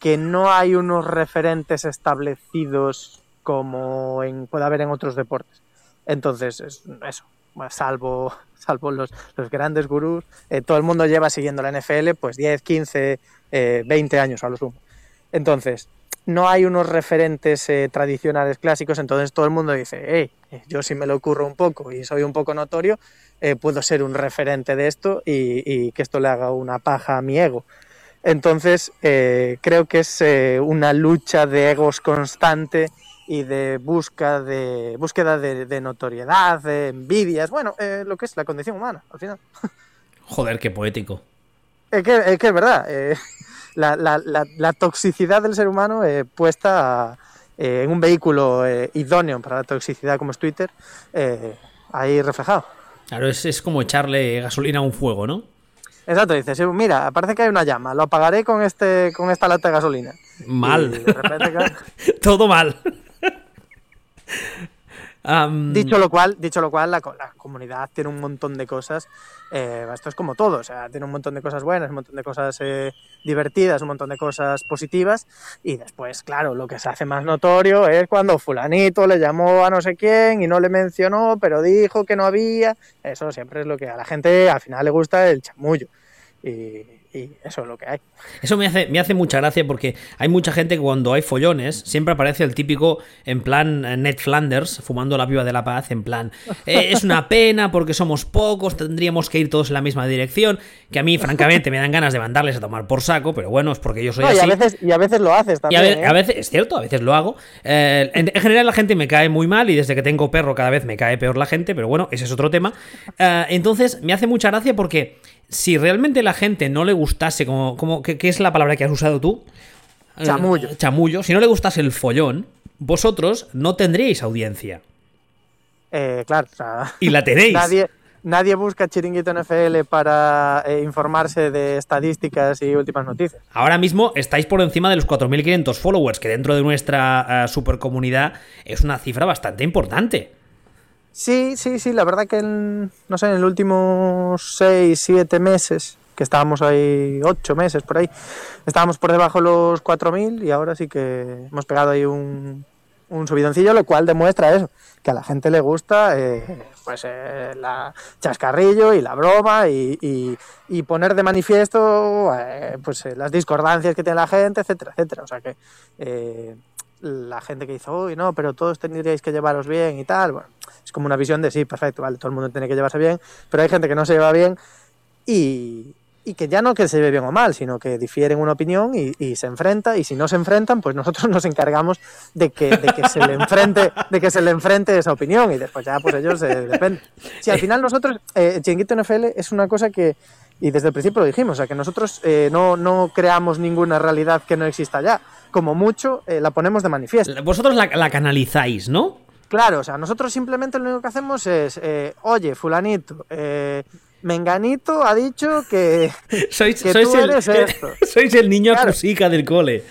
que no hay unos referentes establecidos como en, puede haber en otros deportes. Entonces, eso, salvo, salvo los, grandes gurús, eh, todo el mundo lleva siguiendo la NFL pues 10, 15, 20 años a lo sumo. Entonces, no hay unos referentes eh, tradicionales clásicos, entonces todo el mundo dice, hey, eh, yo si me lo ocurro un poco y soy un poco notorio, eh, puedo ser un referente de esto y, que esto le haga una paja a mi ego. Entonces, creo que es una lucha de egos constante y de, busca de búsqueda de, notoriedad, de envidias, bueno, lo que es la condición humana, al final. Joder, qué poético. Es que es, verdad la, toxicidad del ser humano eh, puesta eh, en un vehículo eh, idóneo para la toxicidad como es Twitter, ahí reflejado. Claro, es, como echarle gasolina a un fuego, ¿no? Exacto, dices, mira, parece que hay una llama, lo apagaré con, este, con esta lata de gasolina. Mal. Todo mal. Dicho lo cual, dicho lo cual la, comunidad tiene un montón de cosas. Eh, esto es como todo, o sea, tiene un montón de cosas buenas, un montón de cosas eh, divertidas, un montón de cosas positivas. Y después, claro, lo que se hace más notorio es cuando fulanito le llamó a no sé quién y no le mencionó, pero dijo que no había. Eso siempre es lo que a la gente al final le gusta el chamullo. Y, y eso es lo que hay. Eso me hace, me hace mucha gracia porque hay mucha gente que cuando hay follones siempre aparece el típico en plan eh, Ned Flanders fumando la piba de la paz, en plan eh, es una pena porque somos pocos, tendríamos que ir todos en la misma dirección, que a mí francamente me dan ganas de mandarles a tomar por saco, pero bueno, es porque yo soy así. Y a veces, y a veces lo haces también. Y a, veces, es cierto, a veces lo hago. Eh, en, general la gente me cae muy mal y desde que tengo perro cada vez me cae peor la gente, pero bueno, ese es otro tema. entonces me hace mucha gracia porque si realmente la gente no le gustase, como, como ¿qué, es la palabra que has usado tú? Eh, chamullo. chamullo. Si no le gustase el follón, vosotros no tendríais audiencia. Eh, claro. y la tenéis. Nadie, nadie busca Chiringuito NFL para eh, informarse de estadísticas y últimas noticias. Ahora mismo estáis por encima de los 4.500 followers, que dentro de nuestra supercomunidad es una cifra bastante importante. Sí, sí, sí, la verdad que en, no sé, en los últimos 6, 7 meses, que estábamos ahí 8 meses por ahí, estábamos por debajo de los 4.000 y ahora sí que hemos pegado ahí un, un subidoncillo, lo cual demuestra eso, que a la gente le gusta eh, pues eh, la chascarrillo y la broma y, y, poner de manifiesto eh, pues las discordancias que tiene la gente, etcétera, etcétera. O sea que la gente que dice, uy, no, pero todos tendríais que llevaros bien y tal, bueno, es como una visión de sí, perfecto, vale, todo el mundo tiene que llevarse bien, pero hay gente que no se lleva bien y, y que ya no que se lleve bien o mal, sino que difieren una opinión y, se enfrenta, y si no se enfrentan, pues nosotros nos encargamos de que, de que se le enfrente, de que se le enfrente esa opinión, y después ya pues ellos eh, dependen. Si al final nosotros, eh, Chinguito NFL es una cosa que, y desde el principio lo dijimos, o sea que nosotros eh, no, no creamos ninguna realidad que no exista ya como mucho, eh, la ponemos de manifiesto. Vosotros la, canalizáis, ¿no? Claro, o sea, nosotros simplemente lo único que hacemos es, eh, oye, fulanito, eh, Menganito ha dicho que, sois, tú eres esto. Sois el niño acusica del cole.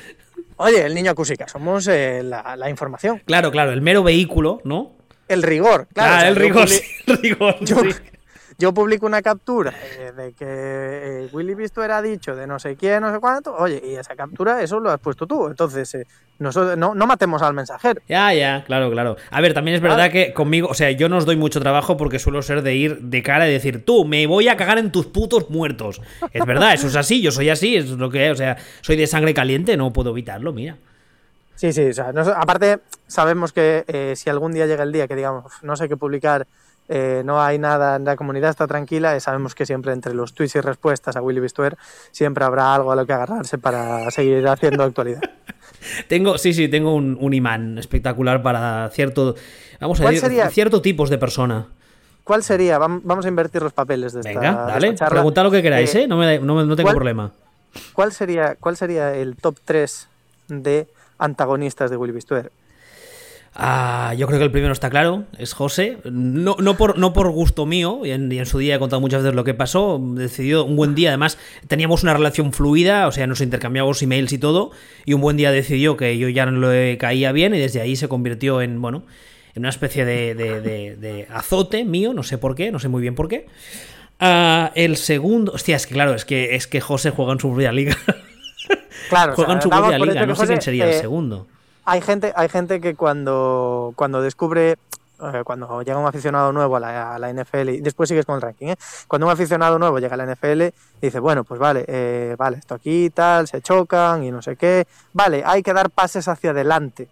Oye, el niño acusica, somos la, información. Claro, claro, el mero vehículo, ¿no? El rigor, claro. Ah, el, rigor, el rigor, yo publico una captura eh, de que eh, Willy Visto era dicho de no sé quién, no sé cuánto, oye, y esa captura, eso lo has puesto tú. Entonces, eh, nosotros, no, no, matemos al mensajero. Ya, ya, claro, claro. A ver, también es verdad que conmigo, o sea, yo no os doy mucho trabajo porque suelo ser de ir de cara y decir, tú, me voy a cagar en tus putos muertos. Es verdad, eso es así, yo soy así, es lo que, o sea, soy de sangre caliente, no puedo evitarlo, mira. Sí, sí, o sea, aparte sabemos que si algún día llega el día que digamos, no sé qué publicar eh, no hay nada, la comunidad está tranquila y sabemos que siempre entre los tweets y respuestas a Willy Bistuer siempre habrá algo a lo que agarrarse para seguir haciendo actualidad. tengo, sí, sí, tengo un, imán espectacular para cierto, vamos a decir, cierto tipos de persona. ¿Cuál sería? Vamos a invertir los papeles de esta Venga, dale, preguntad lo que queráis, ¿eh? No, me, no, tengo problema. ¿cuál sería, ¿Cuál sería el top 3 de antagonistas de Willy Bistuer? Ah, yo creo que el primero está claro, es José. No, no, por, no por gusto mío, y en, su día he contado muchas veces lo que pasó. Decidió un buen día, además teníamos una relación fluida, o sea, nos intercambiábamos emails y todo. Y un buen día decidió que yo ya no le caía bien y desde ahí se convirtió en, bueno, en una especie de, azote mío, no sé por qué, no sé muy bien por qué. Ah, el segundo, hostia, es que claro, es que, es que José juega en su propia liga. Claro, juega en su propia liga, no sé quién sería el eh, segundo hay gente, hay gente que cuando, cuando descubre, eh, cuando llega un aficionado nuevo a la, NFL, y después sigues con el ranking, ¿eh? cuando un aficionado nuevo llega a la NFL, dice, bueno, pues vale, eh, vale, esto aquí tal, se chocan y no sé qué, vale, hay que dar pases hacia adelante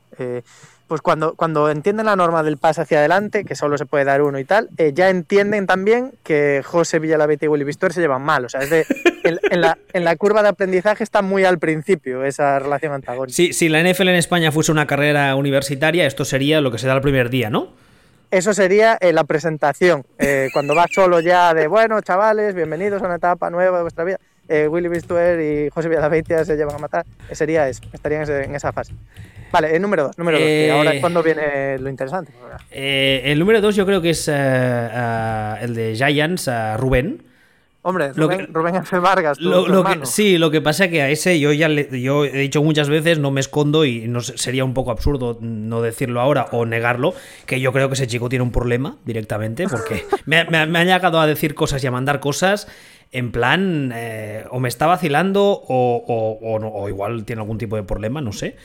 pues cuando, cuando entienden la norma del pase hacia adelante, que solo se puede dar uno y tal, eh, ya entienden también que José Villalabete y Willy Vistor se llevan mal. O sea, es de, en, la, en, la, curva de aprendizaje está muy al principio esa relación antagónica. Sí, si la NFL en España fuese una carrera universitaria, esto sería lo que se da el primer día, ¿no? Eso sería eh, la presentación, eh, cuando vas solo ya de, bueno, chavales, bienvenidos a una etapa nueva de vuestra vida. Willy Bistuer y José Villalabeitia se llevan a matar, sería eso, estarían en esa fase. Vale, el número 2, número dos, ahora es cuando viene lo interesante. Eh, el número 2 yo creo que es eh, eh, el de Giants, Rubén. Hombre, Rubén, F. Vargas. sí, lo que pasa es que a ese yo ya yo he dicho muchas veces, no me escondo y no, sería un poco absurdo no decirlo ahora o negarlo, que yo creo que ese chico tiene un problema directamente, porque me, me, ha llegado a decir cosas y a mandar cosas en plan, o me está vacilando o, o igual tiene algún tipo de problema, no sé.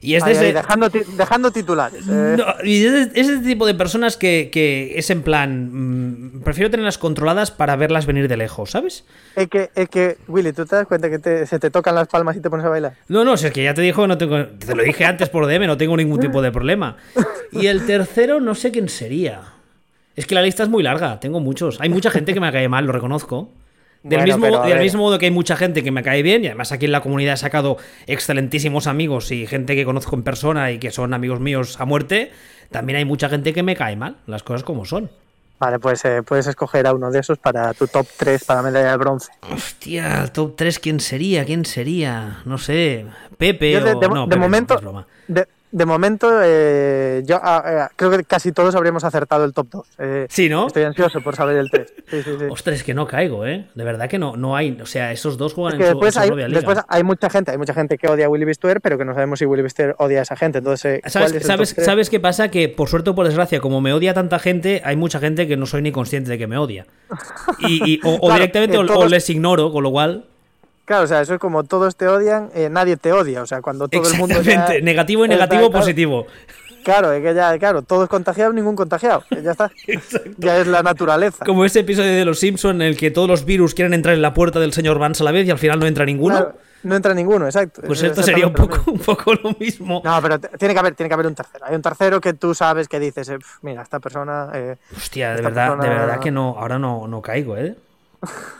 Y es desde... dejando, dejando, titulares. Eh. y es, ese tipo de personas que, es en plan. Mm, prefiero tenerlas controladas para verlas venir de lejos, ¿sabes? Es que, es que Willy, ¿tú te das cuenta que se te tocan las palmas y te pones a bailar? No, no, es que ya te dijo, no tengo, te lo dije antes por DM, no tengo ningún tipo de problema. Y el tercero, no sé quién sería. Es que la lista es muy larga, tengo muchos. Hay mucha gente que me cae mal, lo reconozco. Del, mismo, del mismo modo que hay mucha gente que me cae bien, y además aquí en la comunidad he sacado excelentísimos amigos y gente que conozco en persona y que son amigos míos a muerte, también hay mucha gente que me cae mal, las cosas como son. Vale, pues eh, puedes escoger a uno de esos para tu top 3 para medalla de bronce. Hostia, top 3, ¿quién sería? ¿Quién sería? No sé, Pepe o... De, no, de momento, de momento, eh, yo ah, eh, creo que casi todos habríamos acertado el top 2. Eh, sí, ¿no? Estoy ansioso por saber el 3. Ostras, es que no caigo, ¿eh? De verdad que no, no hay. O sea, esos dos juegan en, después hay, Después hay mucha gente, hay mucha gente que odia a Willy Bistuer, pero que no sabemos si Willy Bistuer odia a esa gente. Entonces, ¿Sabes, ¿sabes, ¿sabes qué pasa? Que por suerte o por desgracia, como me odia tanta gente, hay mucha gente que no soy ni consciente de que me odia. Y, o, directamente o les ignoro, con lo cual. Claro, o sea, eso es como todos te odian, eh, nadie te odia. O sea, cuando todo el mundo. Exactamente, negativo y negativo, positivo. Claro, es que ya, claro, todos contagiados, ningún contagiado. Ya está. Ya es la naturaleza. Como ese episodio de Los Simpsons en el que todos los virus quieren entrar en la puerta del señor Vance a la vez y al final no entra ninguno. no entra ninguno, exacto. Pues esto sería un poco, lo un poco lo mismo. No, pero tiene que haber, tiene que haber un tercero. Hay un tercero que tú sabes que dices, eh, mira, esta persona. Eh, Hostia, de verdad, de verdad que no, ahora no, no caigo, ¿eh?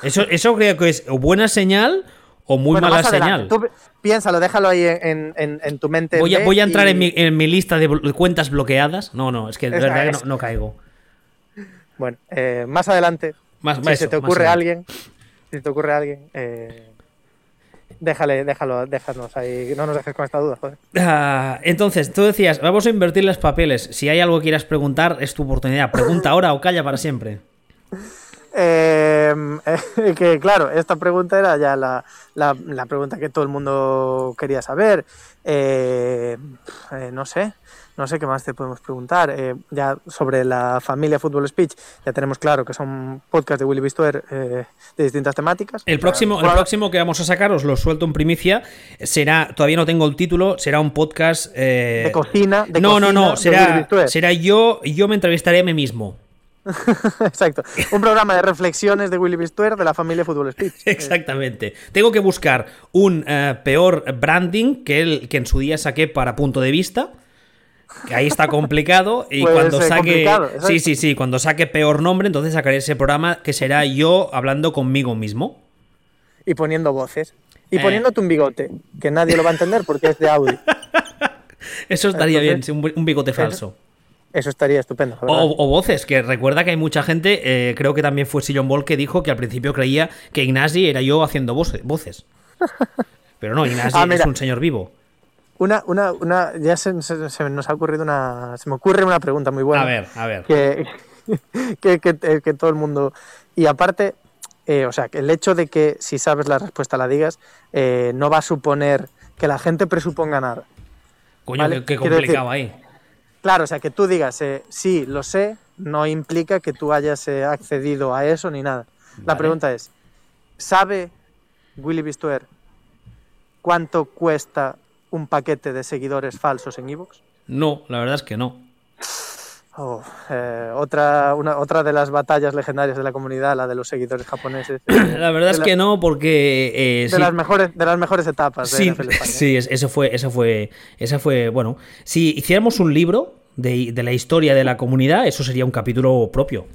Eso, eso creo que es buena señal o muy mala señal. Tú piénsalo, déjalo ahí en, tu mente. Voy a, voy a entrar en, mi, lista de cuentas bloqueadas. No, no, es que de verdad que no, caigo. Bueno, eh, más adelante, más, si se te ocurre alguien, si te ocurre alguien, eh, déjale, déjalo, déjanos ahí, no nos dejes con esta duda, joder. Ah, entonces, tú decías, vamos a invertir los papeles. Si hay algo que quieras preguntar, es tu oportunidad. Pregunta ahora o calla para siempre. Eh, que claro, esta pregunta era ya la, la, pregunta que todo el mundo quería saber. Eh, eh, no sé, no sé qué más te podemos preguntar. Eh, ya sobre la familia Fútbol Speech, ya tenemos claro que son podcasts de Willy Bistuer de distintas temáticas. El próximo, el próximo que vamos a sacar, os lo suelto en primicia, será, todavía no tengo el título, será un podcast... de cocina. De no, no, no, será, será yo, yo me entrevistaré a mí mismo. Exacto. Un programa de reflexiones de Willy Bistuer de la familia Fútbol Speech. Exactamente. Tengo que buscar un eh, peor branding que el que en su día saqué para punto de vista. Que ahí está complicado y Puede cuando saque sí sí sí cuando saque peor nombre entonces sacaré ese programa que será yo hablando conmigo mismo Y poniendo voces. Y Eh. poniéndote un bigote, que nadie lo va a entender porque es de audio. eso estaría bien Entonces- sí, un, un bigote falso Eso estaría estupendo. o, voces que recuerda que hay mucha gente eh, creo que también fue Sillon Ball que dijo que al principio creía que Ignasi era yo haciendo voce- voces pero no Ignasi Ah, es un señor vivo Una, una, una, ya se, se- se nos ha ocurrido una. Se me ocurre una pregunta muy buena. a ver a ver que, que, que- que todo el mundo. Y aparte, eh, o sea, que el hecho de que si sabes la respuesta la digas, eh, no va a suponer que la gente presuponga nada. coño vale, qué, complicado ahí Claro, o sea, que tú digas, eh, sí, lo sé, no implica que tú hayas eh, accedido a eso ni nada. La pregunta es, ¿sabe Willy Bistuer cuánto cuesta un paquete de seguidores falsos en Evox? no la verdad es que no Oh, eh, otra, una, otra de las batallas legendarias de la comunidad, la de los seguidores japoneses. eh, La verdad es la- que no, porque. eh, de sí, las mejores de las mejores etapas sí, sí, eso fue, eso fue, esa fue, bueno, si hiciéramos un libro de, de la historia de la comunidad, eso sería un capítulo propio.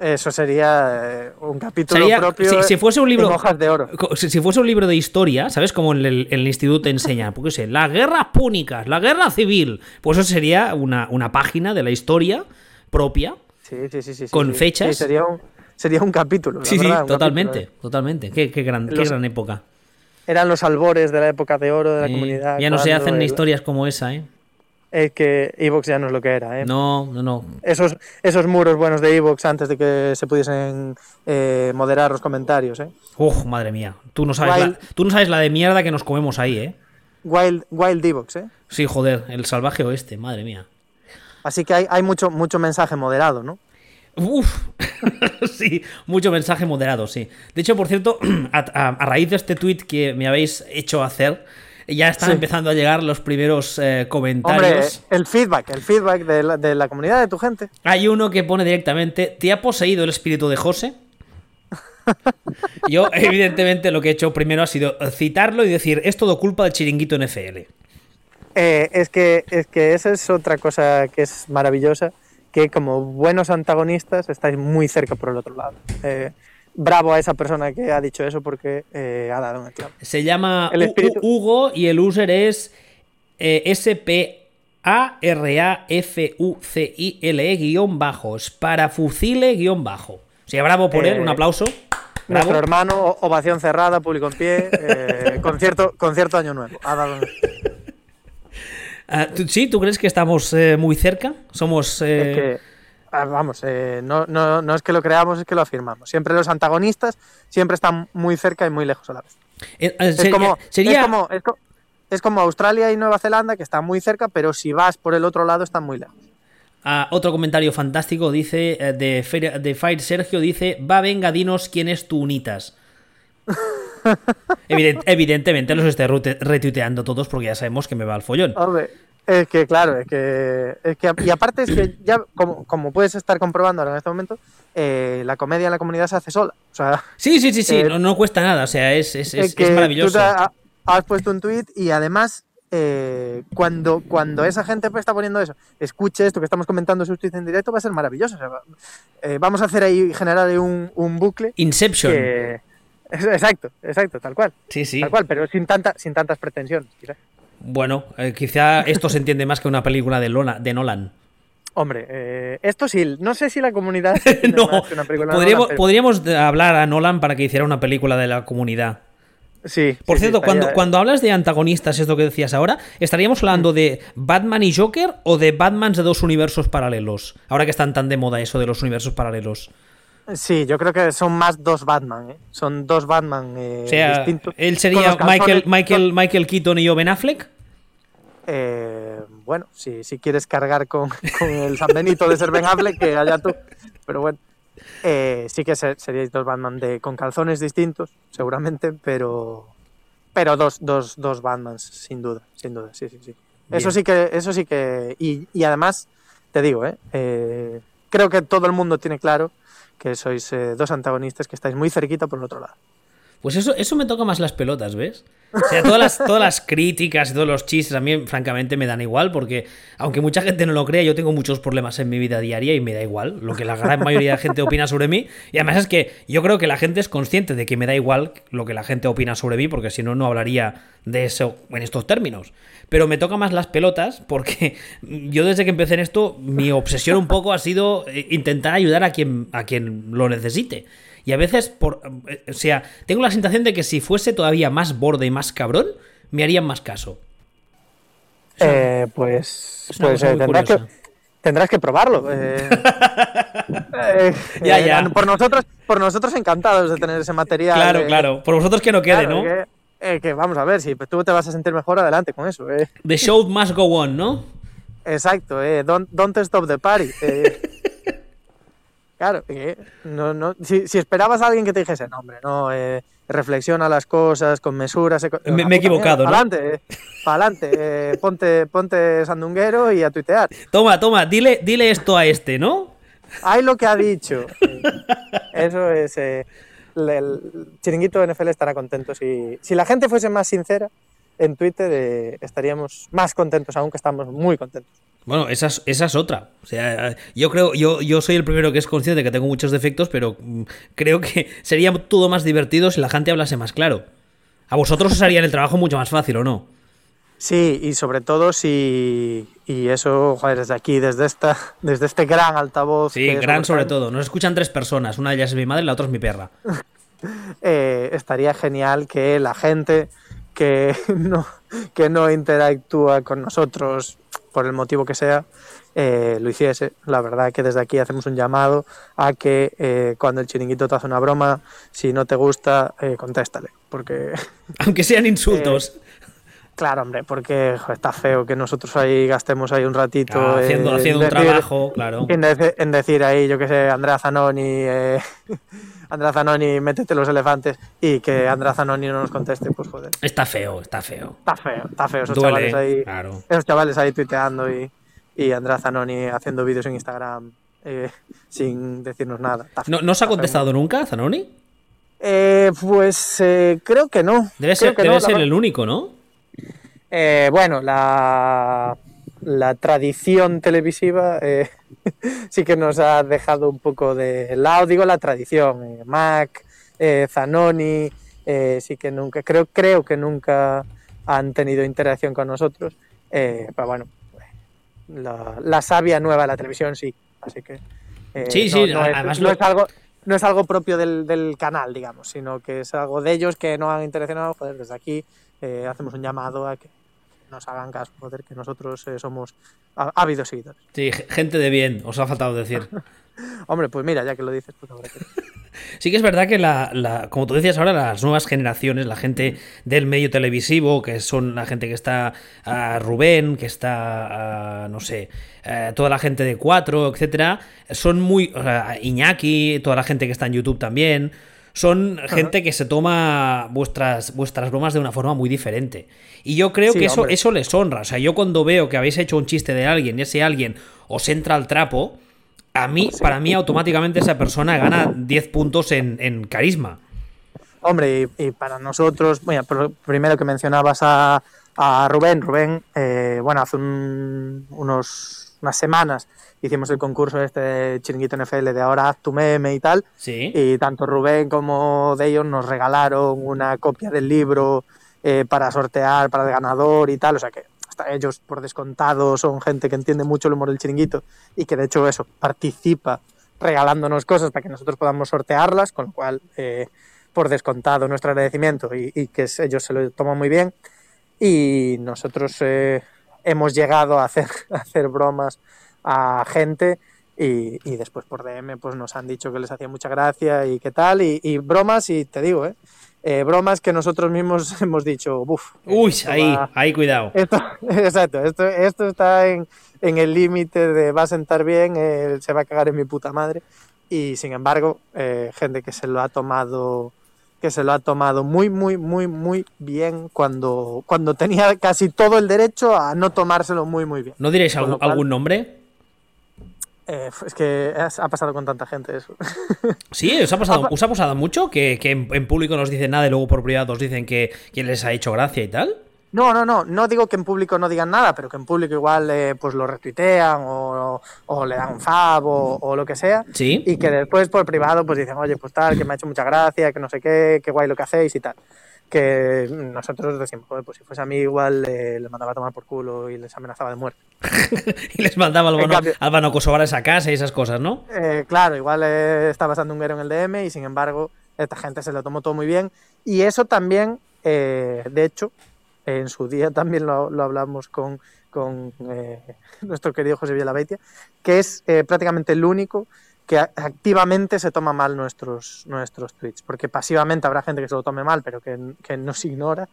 Eso sería eh, un capítulo Sería- propio si, si fuese un libro, en hojas de oro. si, si fuese un libro de historia, ¿sabes? Como en el, instituto te enseñan, porque sé, las guerras púnicas, la guerra civil, pues eso sería una, una página de la historia propia. Sí, sí, sí, sí, con sí. fechas. Sí, sería un sería un capítulo. Sí, sí, verdad, totalmente, capítulo, ¿eh? totalmente. Qué, qué gran, qué gran época. Eran los albores de la época de oro de la Eh, comunidad. ya no se hacen el- historias como esa, ¿eh? Es que Evox ya no es lo que era, ¿eh? No, no, no. Esos, esos muros buenos de Evox antes de que se pudiesen eh, moderar los comentarios, ¿eh? Uf, madre mía. Tú no, sabes la, tú no sabes la de mierda que nos comemos ahí, ¿eh? Wild, Wild Evox, ¿eh? Sí, joder, el salvaje oeste, madre mía. Así que hay, hay mucho, mucho mensaje moderado, ¿no? Uf, sí, mucho mensaje moderado, sí. De hecho, por cierto, a, a- a raíz de este tweet que me habéis hecho hacer, ya están Sí. empezando a llegar los primeros eh, Hombre, comentarios. el feedback, el feedback de la, de la comunidad, de tu gente. Hay uno que pone directamente, ¿te ha poseído el espíritu de José? Yo, evidentemente, lo que he hecho primero ha sido citarlo y decir, es todo culpa del chiringuito NFL. Eh, es, que, es que esa es otra cosa que es maravillosa, que como buenos antagonistas estáis muy cerca por el otro lado. Eh, bravo a esa persona que ha dicho eso porque eh, ha dado un clavo. Se llama El espíritu- Hugo y el user es eh, S-P-A-R-A-F-U-C-I-L-E guion bajo. Sparafuzile guion bajo. O sea, bravo por él, Eh, un aplauso. Nuestro Bravo. hermano, o- ovación cerrada, público en pie, eh, concierto, concierto Año Nuevo. Ha dado un- Ah, ¿tú- ¿Sí? ¿Tú crees que estamos eh, muy cerca? Somos... eh, Es que, vamos, eh, no, no, no es que lo creamos, es que lo afirmamos. Siempre los antagonistas siempre están muy cerca y muy lejos a la vez. eh, eh, Es sería- como, sería- es, como, es, co- es como Australia y Nueva Zelanda, que están muy cerca, pero si vas por el otro lado están muy lejos. Ah, otro comentario fantástico dice de, Fer- de Fire Sergio dice va venga dinos quién es tu unitas Evident- evidentemente los estoy retuiteando todos porque ya sabemos que me va al follón Hombre, es que claro, es que, es que y aparte es que ya, como, como puedes estar comprobando ahora en este momento, eh, la comedia en la comunidad se hace sola. O sea, sí sí sí sí Eh, no, no cuesta nada o sea es, es, es- que es tú maravilloso te ha- has puesto un tweet y además eh, cuando, cuando esa gente está poniendo eso, escuche esto que estamos comentando sus tweets en directo, va a ser maravilloso. O sea, va- vamos a hacer ahí, generar ahí un, un bucle Inception que... Exacto, exacto, tal cual. sí sí Tal cual, pero sin, tanta, sin tantas pretensiones. quizá. Bueno eh, quizá esto se entiende más que una película de, Lona- de Nolan Hombre, eh, esto sí, no sé si la comunidad no más que una película podríamos, Nolan, pero- podríamos hablar a Nolan para que hiciera una película de la comunidad Sí, Por sí, cierto, cuando, cuando hablas de antagonistas, esto que decías ahora, ¿estaríamos hablando de Batman y Joker o de Batmans de dos universos paralelos? Ahora que están tan de moda eso de los universos paralelos. Sí, yo creo que son más dos Batman, ¿eh? Son dos Batman eh, O sea, distintos. él sería Michael, Michael, Michael Keaton y yo Ben Affleck. Eh, bueno, si, si quieres cargar con, con el San Benito de ser Ben Affleck, que allá tú. Pero bueno, eh, sí que se- seríais dos Batman de, con calzones distintos, seguramente, pero pero dos, dos, dos Batmans, sin duda, sin duda, sí, sí, sí. Eso sí que, eso sí que, y, y además, te digo, ¿eh? Creo que todo el mundo tiene claro que sois eh, dos antagonistas que estáis muy cerquita por el otro lado. Pues eso, eso me toca más las pelotas, ¿ves? O sea, todas las, todas las críticas y todos los chistes a mí, francamente, me dan igual, porque aunque mucha gente no lo crea, yo tengo muchos problemas en mi vida diaria y me da igual lo que la gran mayoría de gente opina sobre mí. Y además es que yo creo que la gente es consciente de que me da igual lo que la gente opina sobre mí, porque si no, no hablaría de eso en estos términos. Pero me toca más las pelotas porque yo desde que empecé en esto, mi obsesión un poco ha sido eh, intentar ayudar a quien, a quien lo necesite. Y a veces, por, eh, o sea, tengo la sensación de que si fuese todavía más borde y más cabrón, me harían más caso. Eh, pues pues eh, tendrás, que, tendrás, que, probarlo. Eh, ya, ya. Por nosotros, por nosotros encantados de tener ese material. Claro, claro. Por vosotros que no quede, claro, ¿no? Que, que, vamos a ver, si tú te vas a sentir mejor, adelante con eso. The show must go on, ¿no? Exacto, eh. Don't, don't stop the party. Claro, no, no, si, si, esperabas a alguien que te dijese, no, hombre, no, eh, reflexiona las cosas con mesura. Se, me, me, he equivocado, ¿no? Para adelante, eh, para adelante, eh, ponte, ponte sandunguero y a tuitear. Toma, toma, dile, dile esto a este, ¿no? Hay lo que ha dicho. Eso es. Eh, el chiringuito NFL estará contento. Si, si la gente fuese más sincera en Twitter, eh, estaríamos más contentos, aunque estamos muy contentos. Bueno, esa es, esa es otra. O sea, yo creo, yo, yo soy el primero que es consciente de que tengo muchos defectos, pero mm, creo que sería todo más divertido si la gente hablase más claro. A vosotros os harían el trabajo mucho más fácil, ¿o no? Sí, y sobre todo si. Y eso, joder, desde aquí, desde esta, desde este gran altavoz. Sí, gran sobre todo. Nos escuchan tres personas. Una de ellas es mi madre y la otra es mi perra. eh, estaría genial que la gente que no, que no interactúa con nosotros por el motivo que sea, eh, lo hiciese. La verdad que desde aquí hacemos un llamado a que eh, cuando el chiringuito te hace una broma, si no te gusta, eh, contéstale. Porque. Aunque sean insultos. Claro, hombre, porque está feo que nosotros ahí gastemos ahí un ratito. Ah, haciendo haciendo un decir, trabajo, claro. En, de, en, decir ahí, yo que sé, Andrea Zanoni. Andrea Zanoni, métete los elefantes y que Andrea Zanoni no nos conteste, pues joder. Está feo, está feo. Está feo, está feo. Esos Duele, chavales ahí. Claro. Esos chavales ahí tuiteando y, y Andrea Zanoni haciendo vídeos en Instagram eh, sin decirnos nada. ¿No, ¿No se ha contestado feo. nunca, Zanoni? Eh, pues eh, creo que no. Debe ser, que debe no, ser el único, ¿no? bueno, la, la tradición televisiva eh, sí que nos ha dejado un poco de lado, digo la tradición, eh, Mac, eh, Zanoni, sí que nunca, creo, creo que nunca han tenido interacción con nosotros, pero bueno, la, la, sabia nueva de la televisión sí, así que... sí, no, sí, no además es, no es algo... No es algo propio del, del, canal, digamos, sino que es algo de ellos que no han interaccionado. Joder, desde aquí eh, hacemos un llamado a que nos hagan caso, joder, que nosotros eh, somos ávidos seguidores. Sí, gente de bien, os ha faltado decir. Hombre, pues mira, ya que lo dices, pues ahora que... Sí que es verdad que, la, la, como tú decías ahora, las nuevas generaciones, la gente del medio televisivo, que son la gente que está a Rubén, que está, a, no sé, a toda la gente de Cuatro, etcétera, son muy... O sea, Iñaki, toda la gente que está en YouTube también, son gente que se toma vuestras, vuestras bromas de una forma muy diferente. Y yo creo Sí, que eso, hombre. eso les honra. O sea, yo cuando veo que habéis hecho un chiste de alguien y ese alguien os entra al trapo, a mí, para mí, automáticamente esa persona gana 10 puntos en, en carisma. Hombre, y, y, para nosotros, bueno, primero que mencionabas a, a Rubén, Rubén, eh, bueno, hace un, unos, unas semanas hicimos el concurso este de Chiringuito NFL de ahora haz tu meme y tal. Sí. Y tanto Rubén como de ellos nos regalaron una copia del libro eh, para sortear para el ganador y tal. O sea que hasta ellos, por descontado, son gente que entiende mucho el humor del chiringuito y que de hecho eso participa regalándonos cosas para que nosotros podamos sortearlas, con lo cual, eh, por descontado, nuestro agradecimiento y, y, que ellos se lo toman muy bien. Y nosotros eh, hemos llegado a hacer, a hacer bromas a gente y, y, después por DM pues nos han dicho que les hacía mucha gracia y qué tal y, y bromas y te digo eh, eh, bromas que nosotros mismos hemos dicho uff uy ahí va, ahí cuidado esto, exacto esto, esto está en, en el límite de va a sentar bien eh, se va a cagar en mi puta madre y sin embargo eh, gente que se lo ha tomado que se lo ha tomado muy, muy, muy, muy bien cuando, cuando tenía casi todo el derecho a no tomárselo muy, muy bien. ¿No diréis algún, cual, algún nombre? Eh, es que ha pasado con tanta gente eso. Sí, ¿os ha pasado, ¿os ha pasado mucho que, que en, en, público nos dicen nada y luego por privado os dicen que, que les ha hecho gracia y tal? No, no, no, no digo que en público no digan nada, pero que en público igual eh, pues lo retuitean o, o, le dan un fab o, o, lo que sea. Sí. Y que después por privado pues dicen, oye, pues tal, que me ha hecho mucha gracia, que no sé qué, qué guay lo que hacéis y tal. Que nosotros decimos, joder, pues si fuese a mí igual eh, les mandaba a tomar por culo y les amenazaba de muerte. y les mandaba al bono, cambio, Albano Kosovar a esa casa y esas cosas, ¿no? Eh, claro, igual eh, está pasando un guero en el DM y sin embargo esta gente se lo tomó todo muy bien. Y eso también, de hecho, en su día también lo, hablamos con, eh, nuestro querido José Villalabeitia, que es eh, prácticamente el único que activamente se toma mal nuestros, nuestros tweets, porque pasivamente habrá gente que se lo tome mal, pero que, que nos ignora,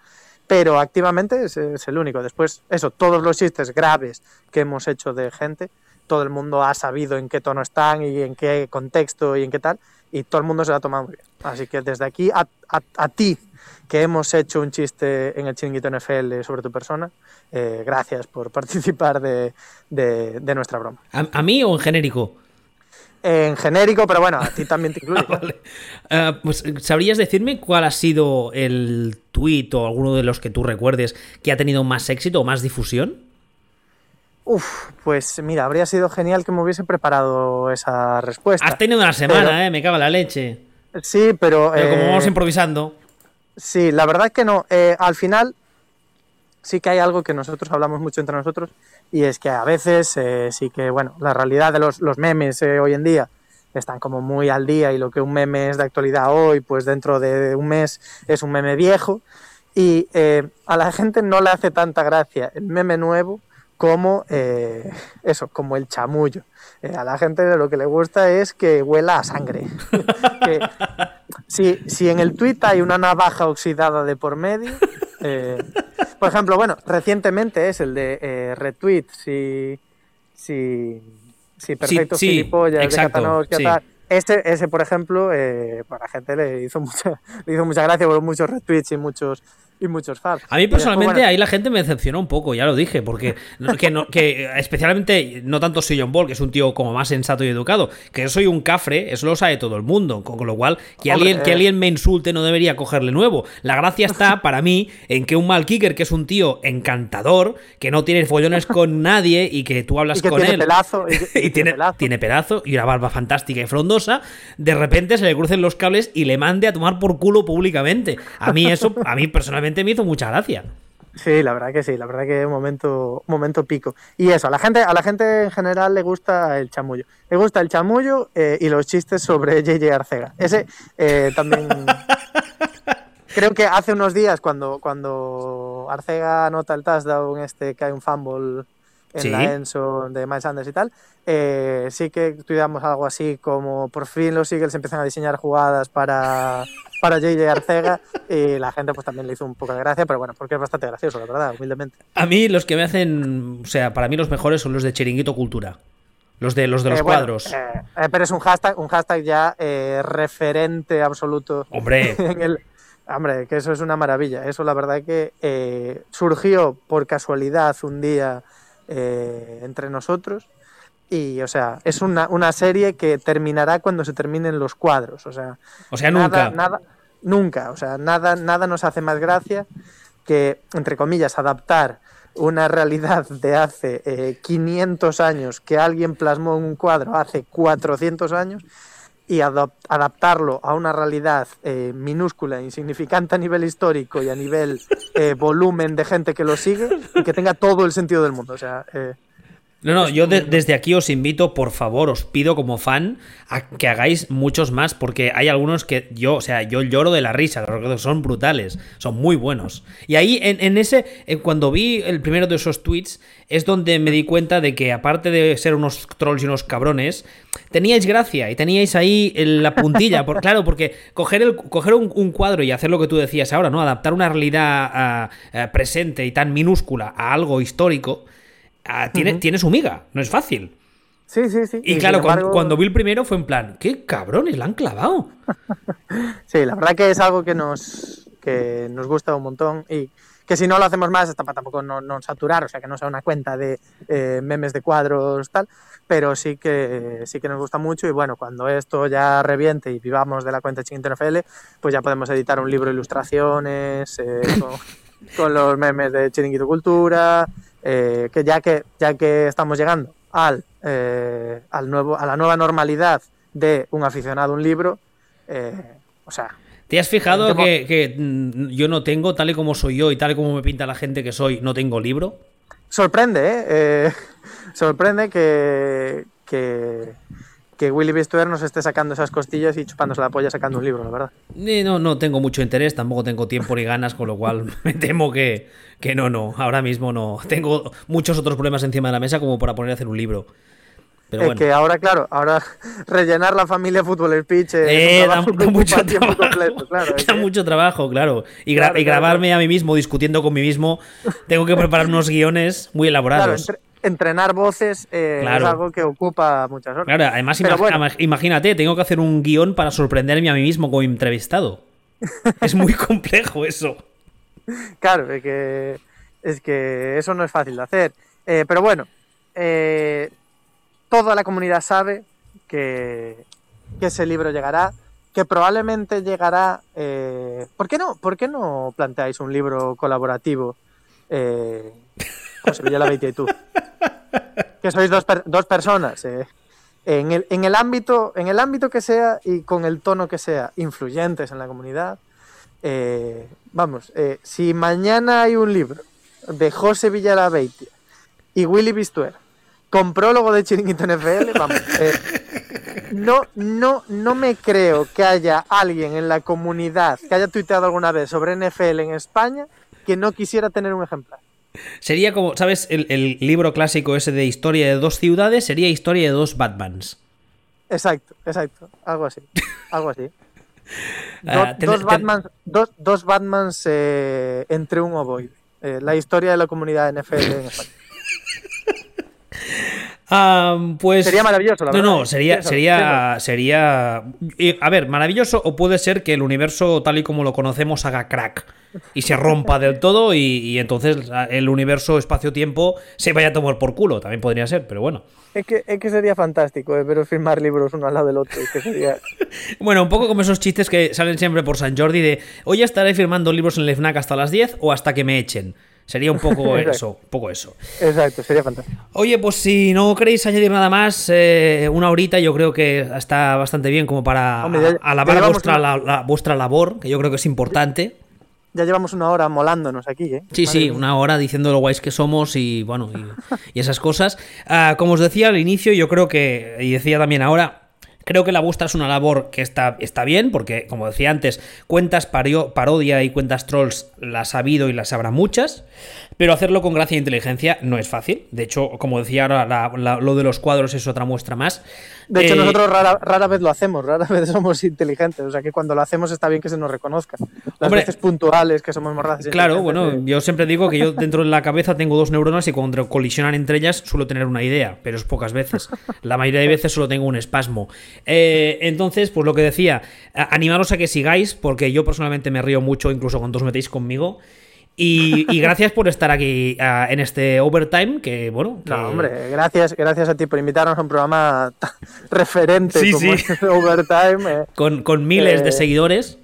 pero activamente es, el único. Después, eso, todos los chistes graves que hemos hecho de gente, todo el mundo ha sabido en qué tono están y en qué contexto y en qué tal, y todo el mundo se lo ha tomado muy bien. Así que desde aquí a ti, que hemos hecho un chiste en el chiringuito NFL sobre tu persona. Eh, gracias por participar de, de, de nuestra broma. ¿A, ¿A, mí o en genérico? En genérico, pero bueno, a ti también te incluye. ah, vale. uh, pues, ¿Sabrías decirme cuál ha sido el tweet o alguno de los que tú recuerdes que ha tenido más éxito o más difusión? Uf, pues mira, habría sido genial que me hubiese preparado esa respuesta. Has tenido una semana, pero... eh, me cago en la leche. Sí, pero. Pero como vamos improvisando. Sí, la verdad es que no. Eh, al final sí que hay algo que nosotros hablamos mucho entre nosotros y es que a veces eh, sí que, bueno, la realidad de los, los memes eh, hoy en día están como muy al día y lo que un meme es de actualidad hoy, pues dentro de un mes es un meme viejo y eh, a la gente no le hace tanta gracia el meme nuevo como eso, como el chamullo. Eh, a la gente lo que le gusta es que huela a sangre. que, si, si, en el tweet hay una navaja oxidada de por medio, eh, por ejemplo, bueno, recientemente es el de eh, retweet, si, si, si perfecto sí, sí, gilipollas exacto, de Catanoia, sí. tal. Ese, ese, por ejemplo, eh, para la gente le hizo mucha, le hizo mucha gracia, por muchos retweets y muchos, y muchos fans. A mí personalmente después, bueno, ahí la gente me decepcionó un poco, ya lo dije, porque que, no, que especialmente no tanto soy John Ball, que es un tío como más sensato y educado, que yo soy un cafre, eso lo sabe todo el mundo, con lo cual que, Hombre, alguien, eh... que alguien me insulte no debería cogerle nuevo. La gracia está para mí en que un mal kicker, que es un tío encantador, que no tiene follones con nadie y que tú hablas y que con tiene él Pelazo, y, y, y tiene, pelazo. tiene pedazo y una barba fantástica y frondosa, de repente se le crucen los cables y le mande a tomar por culo públicamente. A mí eso, a mí personalmente me hizo mucha gracia. Sí, la verdad que sí, la verdad que un momento, un momento pico. Y eso, a la gente, a la gente en general le gusta el chamullo. Le gusta el chamullo eh, y los chistes sobre JJ Arcega. Ese eh, también. Creo que hace unos días, cuando, cuando Arcega anota el touchdown, este que hay un fumble en sí. la Enso de Miles Sanders y tal, eh, sí que estudiamos algo así como por fin los Eagles empiezan a diseñar jugadas para, para JJ Arcega y la gente pues también le hizo un poco de gracia, pero bueno, porque es bastante gracioso, la verdad, humildemente. A mí los que me hacen, o sea, para mí los mejores son los de Chiringuito Cultura. Los de los, de los eh, bueno, cuadros. Eh, pero es un hashtag, un hashtag ya eh, referente absoluto. Hombre. En el, hombre, que eso es una maravilla. Eso la verdad que eh, surgió por casualidad un día eh, entre nosotros. Y, o sea, es una, una, serie que terminará cuando se terminen los cuadros. O sea, o sea nada, nunca. Nada, nunca. O sea, nada, nada nos hace más gracia que, entre comillas, adaptar una realidad de hace eh, 500 años que alguien plasmó en un cuadro hace 400 años y adaptarlo a una realidad eh, minúscula, insignificante a nivel histórico y a nivel eh, volumen de gente que lo sigue y que tenga todo el sentido del mundo. Eh, no, no, yo de, desde aquí os invito, por favor, os pido como fan a que hagáis muchos más, porque hay algunos que yo, o sea, yo lloro de la risa, son brutales, son muy buenos. Y ahí, en, en ese, en cuando vi el primero de esos tweets, es donde me di cuenta de que, aparte de ser unos trolls y unos cabrones, teníais gracia y teníais ahí la puntilla. Por, claro, porque coger, el, coger un, un, cuadro y hacer lo que tú decías ahora, ¿no? Adaptar una realidad a, a presente y tan minúscula a algo histórico Ah, tiene, uh -huh. tiene, su miga, no es fácil. Sí, sí, sí. Y, y claro, embargo... cuando vi el primero fue en plan, qué cabrones, la han clavado. sí, la verdad que es algo que nos, que nos gusta un montón y que si no lo hacemos más, tampoco no, no saturar, o sea, que no sea una cuenta de eh, memes de cuadros, tal, pero sí que sí que nos gusta mucho y bueno, cuando esto ya reviente y vivamos de la cuenta Chiquito NFL, pues ya podemos editar un libro de ilustraciones eh, con, con, los memes de Chiringuito Cultura, eh, que ya que ya que estamos llegando al, eh, al nuevo a la nueva normalidad de un aficionado a un libro, o sea, ¿Te has fijado que, que, mm, yo no tengo, tal y como soy yo y tal y como me pinta la gente que soy, no tengo libro? Sorprende, ¿eh? eh sorprende que, que, que Willy Bistuer nos esté sacando esas costillas y chupándose la polla sacando un libro, la verdad. No, no tengo mucho interés, tampoco tengo tiempo ni ganas, con lo cual me temo que, que no, no, ahora mismo no. Tengo muchos otros problemas encima de la mesa como para poner a hacer un libro. Pero es que ahora, claro, ahora rellenar la familia Fútbol Speech eh, da, mucho trabajo, completo, claro, da mucho trabajo, claro. Y, grabarme a mí mismo discutiendo con mí mismo, tengo que preparar unos guiones muy elaborados. Entrenar voces eh, es algo que ocupa muchas horas. Claro, además imagínate, tengo que hacer un guion para sorprenderme a mí mismo como entrevistado. es muy complejo eso. Claro, es que, es que eso no es fácil de hacer. Eh, pero bueno, eh, toda la comunidad sabe que, ese libro llegará, que probablemente llegará... ¿por, qué no, ¿Por qué no planteáis un libro colaborativo, José Villalabeitia y tú? Que sois dos, dos personas. Eh, en, el, ámbito, en el ámbito que sea y con el tono que sea, influyentes en la comunidad. Eh, vamos, si mañana hay un libro de José Villalabeitia y Willy Bistuer con prólogo de Chiringuito NFL, vamos. Eh, no, no, no me creo que haya alguien en la comunidad que haya tuiteado alguna vez sobre NFL en España que no quisiera tener un ejemplar. Sería como, ¿sabes? El, libro clásico ese de historia de dos ciudades sería historia de dos Batmans. Exacto, exacto. Algo así. Algo así. Ah, dos, Batmans, dos, Batmans eh, entre un ovoide. Eh, la historia de la comunidad NFL en España pues sería maravilloso, la No, no, sería, sería, sería. A ver, maravilloso, o puede ser que el universo, tal y como lo conocemos, haga crack y se rompa del todo, y, entonces el universo espacio-tiempo se vaya a tomar por culo. También podría ser, pero bueno. Es que, es que sería fantástico, eh, pero firmar libros uno al lado del otro. Que sería... bueno, un poco como esos chistes que salen siempre por San Jordi de hoy estaré firmando libros en el FNAC hasta las 10 o hasta que me echen. Sería un poco eso, un poco eso. Exacto, sería fantástico. Oye, pues si no queréis añadir nada más, eh, una horita yo creo que está bastante bien como para alabar vuestra, la, vuestra labor, que yo creo que es importante. Ya llevamos una hora molándonos aquí, ¿eh? Sí, sí, una hora diciendo lo guays que somos y bueno, y, esas cosas. Ah, como os decía al inicio, yo creo que, y decía también ahora, Creo que la vuestra es una labor que está, está bien, porque, como decía antes, cuentas parodia y cuentas trolls las ha habido y las habrá muchas, pero hacerlo con gracia e inteligencia no es fácil. De hecho, como decía ahora, lo de los cuadros es otra muestra más. De hecho, eh, nosotros rara, vez lo hacemos, rara vez somos inteligentes. O sea que cuando lo hacemos está bien que se nos reconozca. Las veces puntuales que somos morrazas. Claro, bueno, yo siempre digo que yo dentro de la cabeza tengo dos neuronas y cuando colisionan entre ellas suelo tener una idea, pero es pocas veces. La mayoría de veces solo tengo un espasmo. Eh, entonces, pues lo que decía, animaros a que sigáis, porque yo personalmente me río mucho, incluso cuando os metéis conmigo. Y, gracias por estar aquí en este overtime, que bueno. No, hombre, gracias, gracias a ti por invitarnos a un programa referente como Este overtime. Eh. con, con, miles de eh, seguidores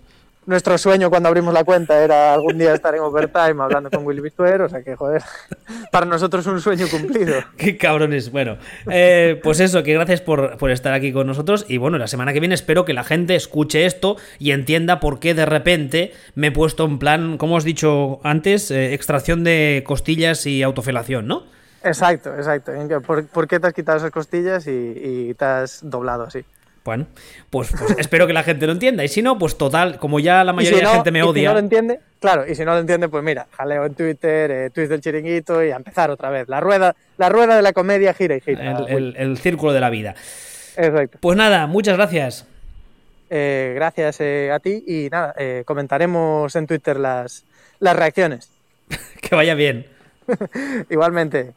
nuestro sueño cuando abrimos la cuenta era algún día estar en overtime hablando con Willy Bistuer, o sea que, joder, para nosotros un sueño cumplido. Qué cabrones. Bueno, eh, pues eso, que gracias por, estar aquí con nosotros y bueno, la semana que viene espero que la gente escuche esto y entienda por qué de repente me he puesto en plan, como os he dicho antes, eh, extracción de costillas y autofelación, ¿no? Exacto, exacto. ¿Por, qué te has quitado esas costillas y, y te has doblado así? Bueno, pues, pues espero que la gente lo entienda. Y si no, pues total, como ya la mayoría de la gente me odia. Si no lo entiende, claro, y si no lo entiende, pues mira, jaleo en Twitter, eh, tweets del chiringuito y a empezar otra vez. La rueda, la rueda de la comedia gira y gira. El, círculo de la vida. Exacto. Pues nada, muchas gracias. Eh, gracias eh, a ti y nada, comentaremos en Twitter las, las reacciones. que vaya bien. Igualmente.